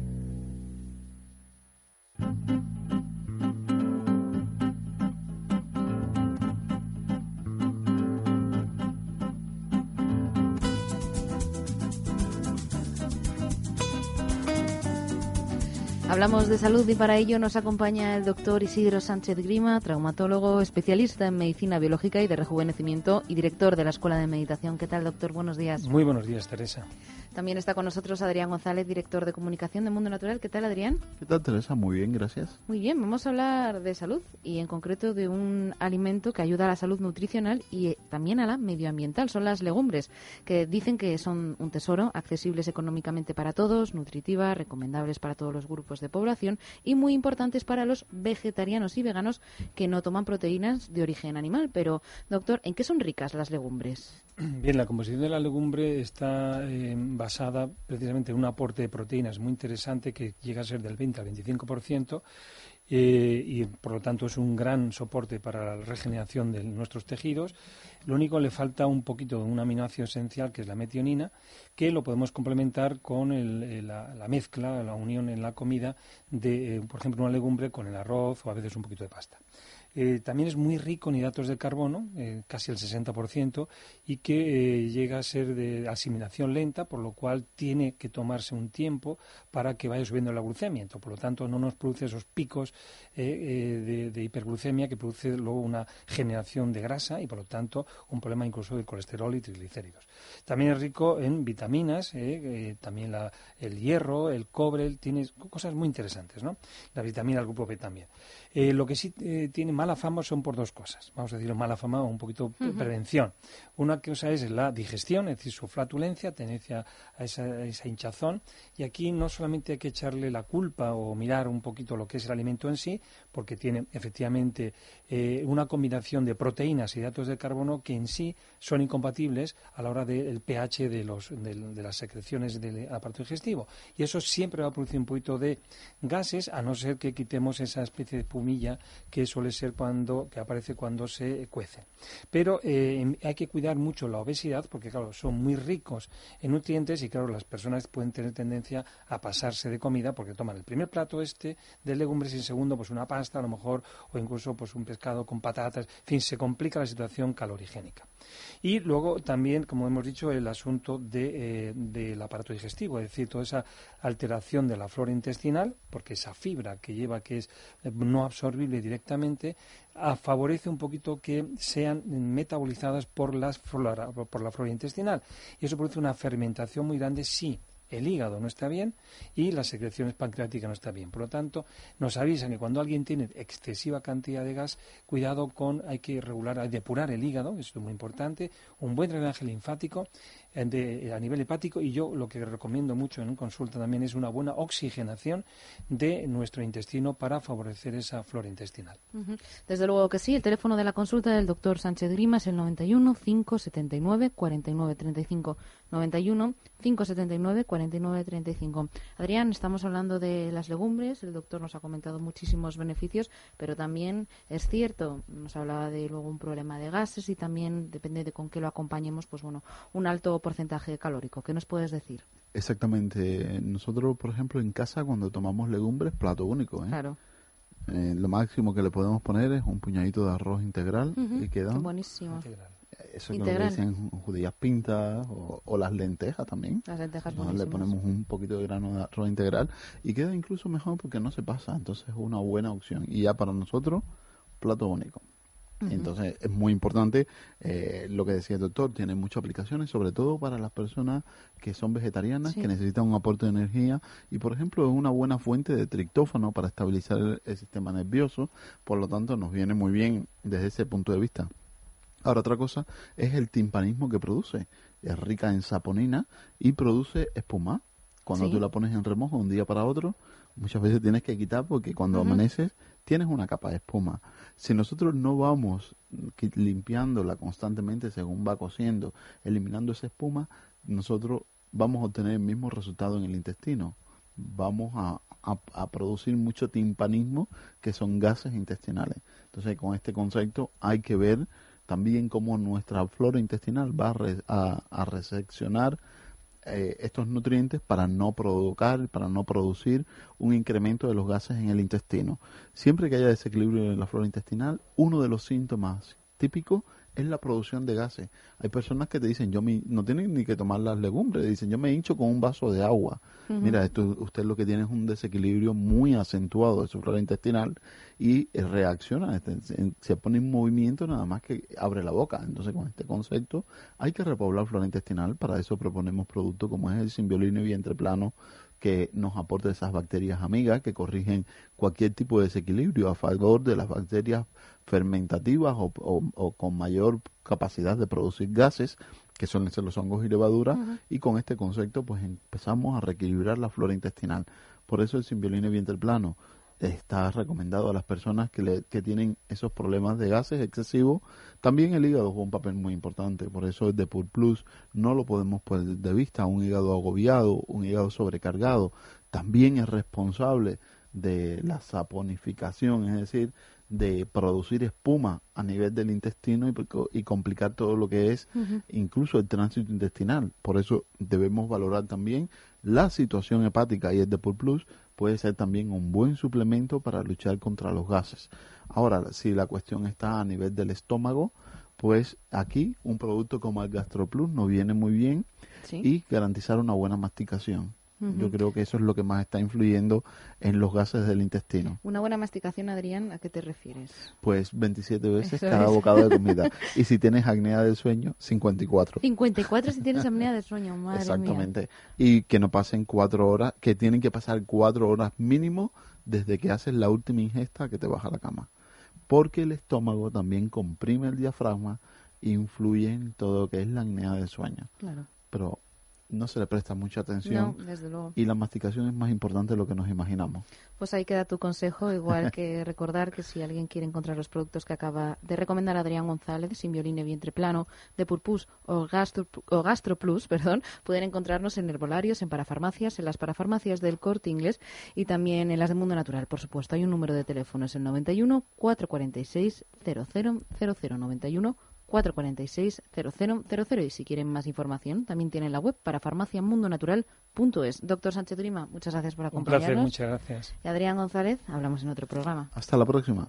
Hablamos de salud y para ello nos acompaña el doctor Isidro Sánchez Grima, traumatólogo, especialista en medicina biológica y de rejuvenecimiento y director de la Escuela de Meditación. ¿Qué tal, doctor? Buenos días. Muy buenos días, Teresa. También está con nosotros Adrián González, director de comunicación de Mundo Natural. ¿Qué tal, Adrián? ¿Qué tal, Teresa? Muy bien, gracias. Muy bien, vamos a hablar de salud y en concreto de un alimento que ayuda a la salud nutricional y eh, también a la medioambiental. Son las legumbres, que dicen que son un tesoro, accesibles económicamente para todos, nutritivas, recomendables para todos los grupos de población y muy importantes para los vegetarianos y veganos que no toman proteínas de origen animal. Pero, doctor, ¿en qué son ricas las legumbres? Bien, la composición de la legumbre está eh, basada precisamente en un aporte de proteínas muy interesante que llega a ser del 20 al 25%. Eh, y por lo tanto es un gran soporte para la regeneración de nuestros tejidos. Lo único le falta un poquito de un aminoácido esencial que es la metionina, que lo podemos complementar con la, la mezcla, la unión en la comida de, eh, por ejemplo, una legumbre con el arroz o a veces un poquito de pasta. Eh, también es muy rico en hidratos de carbono, eh, casi el 60%, y que eh, llega a ser de asimilación lenta, por lo cual tiene que tomarse un tiempo para que vaya subiendo la glucemia. Entonces, por lo tanto, no nos produce esos picos de, hiperglucemia que produce luego una generación de grasa y, por lo tanto, un problema incluso de colesterol y triglicéridos. También es rico en vitaminas, también la- el hierro, el cobre, el- tiene cosas muy interesantes, ¿no? La vitamina del grupo B también. Eh, lo que sí eh, tiene mala fama son por dos cosas. Vamos a decir mala fama o un poquito de Ujú. prevención. Una cosa es la digestión, es decir, su flatulencia, tendencia a esa, a esa hinchazón. Y aquí no solamente hay que echarle la culpa o mirar un poquito lo que es el alimento en sí, porque tiene efectivamente eh, una combinación de proteínas y hidratos de carbono que en sí son incompatibles a la hora del pH de, los, del- de las secreciones del aparato digestivo. Y eso siempre va a producir un poquito de gases, a no ser que quitemos esa especie de pumilla que suele ser cuando que aparece cuando se cuece. Pero eh, hay que cuidar mucho la obesidad porque, claro, son muy ricos en nutrientes y, claro, las personas pueden tener tendencia a pasarse de comida porque toman el primer plato este de legumbres y el segundo, pues una pasta a lo mejor o incluso pues un pescado con patatas. En fin, se complica la situación calorigénica. Y luego también, como hemos dicho, el asunto de, eh, del aparato digestivo, es decir, toda esa alteración de la flora intestinal, porque esa fibra que lleva, que es eh, no absorbible directamente, ah, favorece un poquito que sean metabolizadas por, las flora- por la flora intestinal. Y eso produce una fermentación muy grande si el hígado no está bien y las secreciones pancreáticas no está bien. Por lo tanto, nos avisan que cuando alguien tiene excesiva cantidad de gas, cuidado con, hay que regular, hay que depurar el hígado, esto es muy importante, un buen drenaje linfático de- a nivel hepático y yo lo que recomiendo mucho en consulta también es una buena oxigenación de nuestro intestino para favorecer esa flora intestinal. Desde luego que sí. El teléfono de la consulta del doctor Sánchez Grima es el 91 579 49 35. 91 579 49 35. Adrián, estamos hablando de las legumbres. El doctor nos ha comentado muchísimos beneficios, pero también es cierto, nos hablaba de luego un problema de gases y también depende de con qué lo acompañemos, pues bueno, un alto porcentaje calórico. ¿Qué nos puedes decir? Exactamente. Nosotros, por ejemplo, en casa cuando tomamos legumbres, plato único. ¿eh? Claro. Eh, lo máximo que le podemos poner es un puñadito de arroz integral y queda Buenísimo. eso que le Integral. dicen judías pintas o, o las lentejas también. Las lentejas ¿no? Le ponemos un poquito de grano de arroz integral y queda incluso mejor porque no se pasa. Entonces es una buena opción. Y ya para nosotros, plato único. Entonces es muy importante eh, lo que decía el doctor, tiene muchas aplicaciones, sobre todo para las personas que son vegetarianas, Sí. que necesitan un aporte de energía y por ejemplo es una buena fuente de triptófano para estabilizar el, el sistema nervioso, por lo tanto nos viene muy bien desde ese punto de vista. Ahora otra cosa es el timpanismo que produce, es rica en saponina y produce espuma. Cuando Sí. tú la pones en remojo de un día para otro, muchas veces tienes que quitar porque cuando Ujú. amaneces tienes una capa de espuma. Si nosotros no vamos limpiándola constantemente según va cociendo, eliminando esa espuma, nosotros vamos a obtener el mismo resultado en el intestino. Vamos a producir mucho timpanismo, que son gases intestinales. Entonces, con este concepto hay que ver también cómo nuestra flora intestinal va a, re- a- a reseccionar eh, estos nutrientes para no provocar, para no producir un incremento de los gases en el intestino. Siempre que haya desequilibrio en la flora intestinal, uno de los síntomas típicos es la producción de gases. Hay personas que te dicen, yo me, no tienen ni que tomar las legumbres, dicen, yo me hincho con un vaso de agua. Mira, esto, usted lo que tiene es un desequilibrio muy acentuado de su flora intestinal y eh, reacciona, este, se, pone en movimiento nada más que abre la boca. Entonces, con este concepto, hay que repoblar flora intestinal. Para eso proponemos productos como es el simbiolino y vientre plano, que nos aporta esas bacterias amigas que corrigen cualquier tipo de desequilibrio a favor de las bacterias fermentativas o, o- o con mayor capacidad de producir gases, que son los hongos y levaduras, Ujú. y con este concepto pues empezamos a reequilibrar la flora intestinal. Por eso el simbiolino vientre plano está recomendado a las personas que, le- que tienen esos problemas de gases excesivos. También el hígado juega un papel muy importante, por eso el de Pur Plus no lo podemos perder de vista. Un hígado agobiado, un hígado sobrecargado, también es responsable de la saponificación, es decir, de producir espuma a nivel del intestino y, y complicar todo lo que es incluso el tránsito intestinal. Por eso debemos valorar también la situación hepática y el Depur Plus puede ser también un buen suplemento para luchar contra los gases. Ahora, si la cuestión está a nivel del estómago, pues aquí un producto como el GastroPlus nos viene muy bien Sí. y garantizar una buena masticación. Yo creo que eso es lo que más está influyendo en los gases del intestino. Una buena masticación, Adrián, ¿a qué te refieres? Pues 27 veces Eso cada es. bocado de comida. y si tienes apnea del sueño, 54. 54 si tienes apnea de sueño, madre mía. Exactamente. Y que no pasen cuatro horas, que tienen que pasar cuatro horas mínimo desde que haces la última ingesta que te vas a la cama. Porque el estómago también comprime el diafragma e influye en todo lo que es la apnea del sueño. Claro. Pero no se le presta mucha atención. No, desde luego. Y la masticación es más importante de lo que nos imaginamos. Pues ahí queda tu consejo, igual que recordar que si alguien quiere encontrar los productos que acaba de recomendar Adrián González, Simbioline Vientre Plano, de Purpus o Gastro, o Gastro Plus, perdón, pueden encontrarnos en herbolarios, en parafarmacias, en las parafarmacias del Corte Inglés y también en las de Mundo Natural, por supuesto. Hay un número de teléfono, es el 91 446 0000 91 446 0000 y si quieren más información también tienen la web para farmaciamundonatural.es. Doctor Sánchez Durima, muchas gracias por Un acompañarnos. placer, muchas gracias. Y Adrián González, hablamos en otro programa. Hasta la próxima.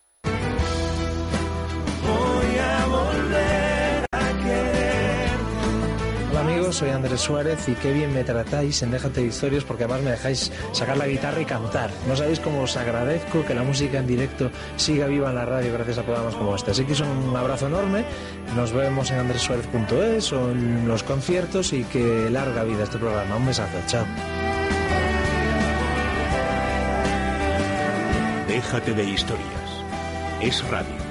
Soy Andrés Suárez y qué bien me tratáis en Déjate de Historias porque además me dejáis sacar la guitarra y cantar. No sabéis cómo os agradezco que la música en directo siga viva en la radio gracias a programas como este. Así que es un abrazo enorme, nos vemos en andresuárez.es o en los conciertos y que larga vida este programa. Un besazo, chao. Déjate de historias. Es radio.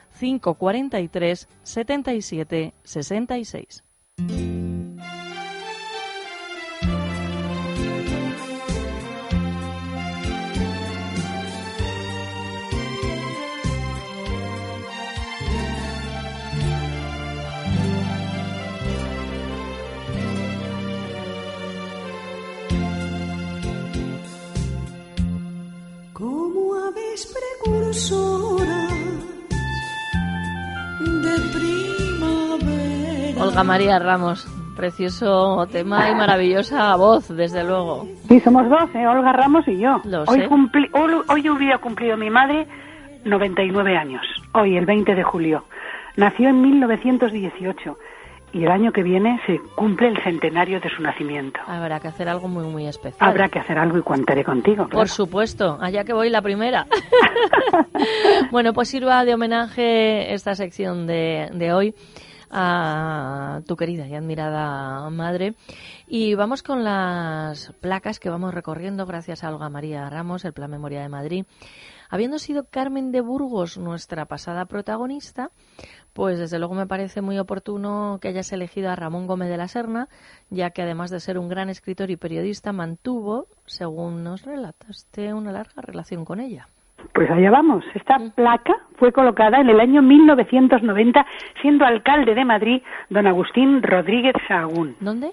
543 77 66. Olga María Ramos, precioso tema y maravillosa voz, desde luego. Sí, somos dos, ¿eh? Olga Ramos y yo. Lo hoy, sé. cumpli- hoy, hoy hubiera cumplido mi madre 99 años, hoy, el 20 de julio. Nació en 1918 y el año que viene se cumple el centenario de su nacimiento. Habrá que hacer algo muy, muy especial. Habrá que hacer algo y contaré contigo. claro. Por supuesto, allá que voy la primera. bueno, pues sirva de homenaje esta sección de, de hoy a tu querida y admirada madre. Y vamos con las placas que vamos recorriendo gracias a Olga María Ramos, el Plan Memoria de Madrid. Habiendo sido Carmen de Burgos nuestra pasada protagonista, pues desde luego me parece muy oportuno que hayas elegido a Ramón Gómez de la Serna, ya que además de ser un gran escritor y periodista, mantuvo, según nos relataste, una larga relación con ella. Pues allá vamos. Esta placa fue colocada en el año 1990, siendo alcalde de Madrid don Agustín Rodríguez Sahagún. ¿Dónde?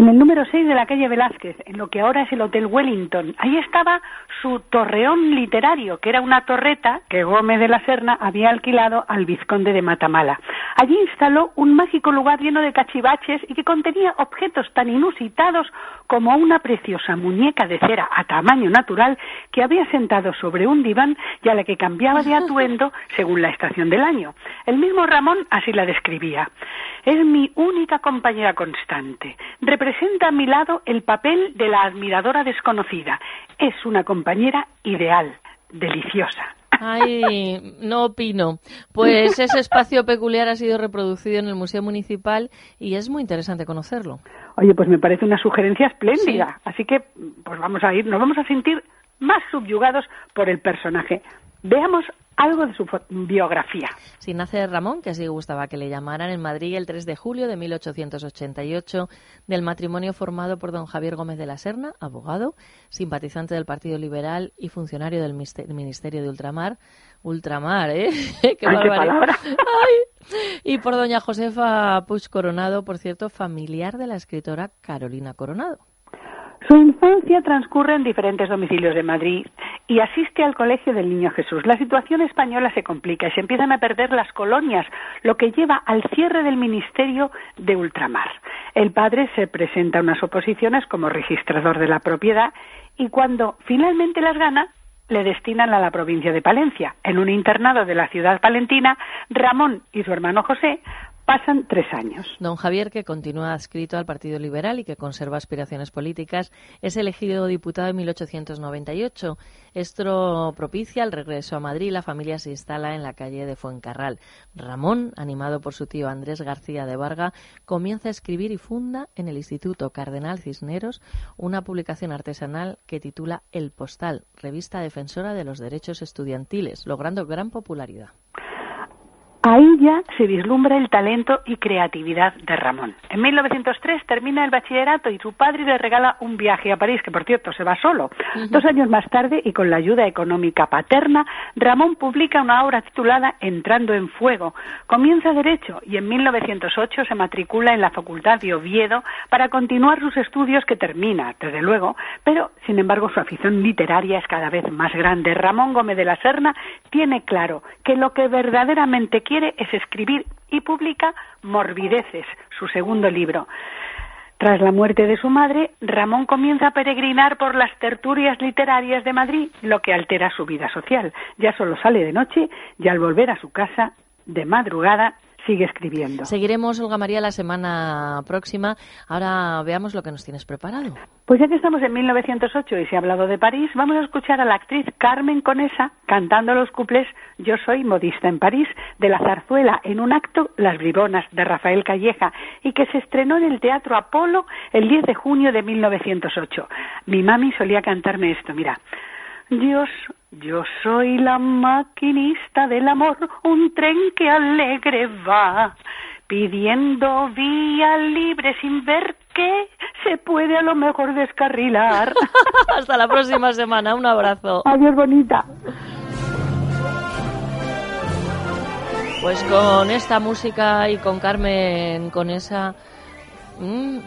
En el número 6 de la calle Velázquez, en lo que ahora es el Hotel Wellington. Ahí estaba su torreón literario, que era una torreta que Gómez de la Serna había alquilado al vizconde de Matamala. Allí instaló un mágico lugar lleno de cachivaches y que contenía objetos tan inusitados como una preciosa muñeca de cera a tamaño natural que había sentado sobre un diván y a la que cambiaba de atuendo según la estación del año. El mismo Ramón así la describía. Es mi única compañera constante. Representa a mi lado el papel de la admiradora desconocida. Es una compañera ideal, deliciosa. Ay, no opino. Pues ese espacio peculiar ha sido reproducido en el Museo Municipal y es muy interesante conocerlo. Oye, pues me parece una sugerencia espléndida. Así que, pues vamos a ir, nos vamos a sentir más subyugados por el personaje. Veamos algo de su biografía. Si nace Ramón, que así gustaba que le llamaran, en Madrid el 3 de julio de 1888, del matrimonio formado por don Javier Gómez de la Serna, abogado, simpatizante del Partido Liberal y funcionario del Ministerio de Ultramar. Ultramar, ¿eh? ¡Qué, barbaridad! Y por doña Josefa Puig Coronado, por cierto, familiar de la escritora Carolina Coronado. Su infancia transcurre en diferentes domicilios de Madrid y asiste al Colegio del Niño Jesús. La situación española se complica y se empiezan a perder las colonias, lo que lleva al cierre del Ministerio de Ultramar. El padre se presenta a unas oposiciones como registrador de la propiedad y cuando finalmente las gana, le destinan a la provincia de Palencia. En un internado de la ciudad palentina, Ramón y su hermano José pasan tres años. Don Javier, que continúa adscrito al Partido Liberal y que conserva aspiraciones políticas, es elegido diputado en 1898. Esto propicia el regreso a Madrid. La familia se instala en la calle de Fuencarral. Ramón, animado por su tío Andrés García de Varga, comienza a escribir y funda en el Instituto Cardenal Cisneros una publicación artesanal que titula El Postal, revista defensora de los derechos estudiantiles, logrando gran popularidad. Ahí ya se vislumbra el talento y creatividad de Ramón. En 1903 termina el bachillerato y su padre le regala un viaje a París, que por cierto se va solo. Dos años más tarde, y con la ayuda económica paterna, Ramón publica una obra titulada Entrando en Fuego. Comienza Derecho y en 1908 se matricula en la Facultad de Oviedo para continuar sus estudios que termina, desde luego, pero sin embargo su afición literaria es cada vez más grande. Ramón Gómez de la Serna tiene claro que lo que verdaderamente quiere es escribir y publica Morbideces, su segundo libro. Tras la muerte de su madre, Ramón comienza a peregrinar por las tertulias literarias de Madrid, lo que altera su vida social. Ya solo sale de noche y al volver a su casa, de madrugada, sigue escribiendo. Seguiremos, Olga María, la semana próxima. Ahora veamos lo que nos tienes preparado. Pues ya que estamos en 1908 y se ha hablado de París, vamos a escuchar a la actriz Carmen Conesa cantando los cuplés Yo soy modista en París de la zarzuela en un acto Las Bribonas de Rafael Calleja y que se estrenó en el Teatro Apolo el 10 de junio de 1908. Mi mami solía cantarme esto, mira. Yo, s- yo soy la maquinista del amor, un tren que alegre va, pidiendo vía libre sin ver que se puede a lo mejor descarrilar. Hasta la próxima semana. Un abrazo. Adiós, bonita. Pues con esta música y con Carmen, con esa, mm,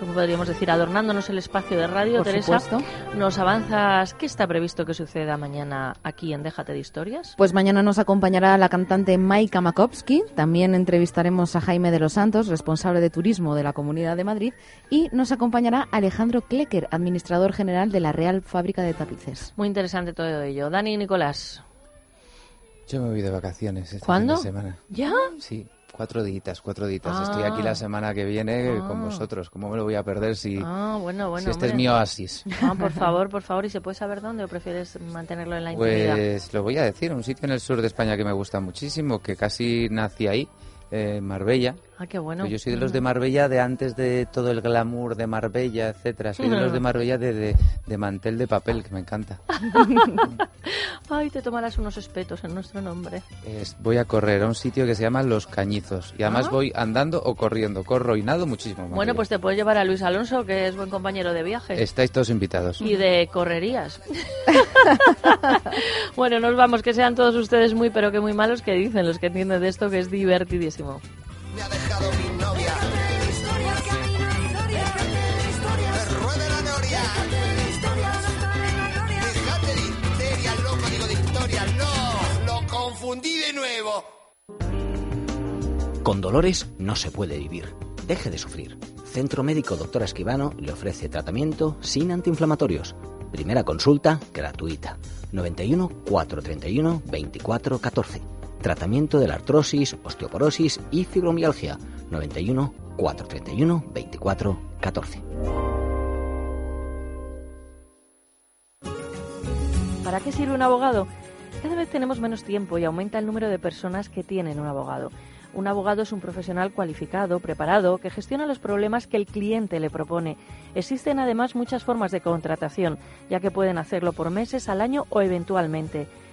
¿cómo podríamos decir? Adornándonos el espacio de radio, Por Teresa, supuesto. nos avanzas. ¿Qué está previsto que suceda mañana aquí en Déjate de Historias? Pues mañana nos acompañará la cantante Maika Makowski. También entrevistaremos a Jaime de los Santos, responsable de turismo de la Comunidad de Madrid. Y nos acompañará Alejandro Klecker, administrador general de la Real Fábrica de Tapices. Muy interesante todo ello. Dani y Nicolás. Yo me voy de vacaciones esta ¿Cuándo? fin de semana. ¿Ya? Sí, Cuatro ditas, cuatro ditas. Estoy aquí la Ah. semana que viene Ah. con vosotros. ¿Cómo me lo voy a perder si, Ah, bueno, bueno. si este es hombre. mi oasis? Ah, por favor, por favor. ¿Y se puede saber dónde o prefieres mantenerlo en la intimidad? Pues lo voy a decir, un sitio en el sur de España que me gusta muchísimo, que casi nací ahí, eh, Marbella. Ah, qué bueno. Pues yo soy de los de Marbella de antes de todo el glamour de Marbella, etcétera. Soy de los de Marbella de, de, de mantel de papel, que me encanta. Ay, te tomarás unos espetos en nuestro nombre. Es- voy a correr a un sitio que se llama Los Cañizos. Y además Ah. voy andando o corriendo. Corro y nado muchísimo. en Bueno, Marbella. pues te puedes llevar a Luis Alonso, que es buen compañero de viaje. Estáis todos invitados. Y de correrías. bueno, nos vamos, que sean todos ustedes muy, pero que muy malos, que dicen los que entienden de esto, que es divertidísimo. Dejate de histeria, loco, digo de historia, no, lo confundí de nuevo. Con dolores no se puede vivir. Deje de sufrir. Centro Médico Doctora Esquivano le ofrece tratamiento sin antiinflamatorios. Primera consulta gratuita. 91 431 24 14. Tratamiento de la artrosis, osteoporosis y fibromialgia. 91 431 24 14. ¿Para qué sirve un abogado? Cada vez tenemos menos tiempo y aumenta el número de personas que tienen un abogado. Un abogado es un profesional cualificado, preparado, que gestiona los problemas que el cliente le propone. Existen además muchas formas de contratación, ya que pueden hacerlo por meses, al año o eventualmente.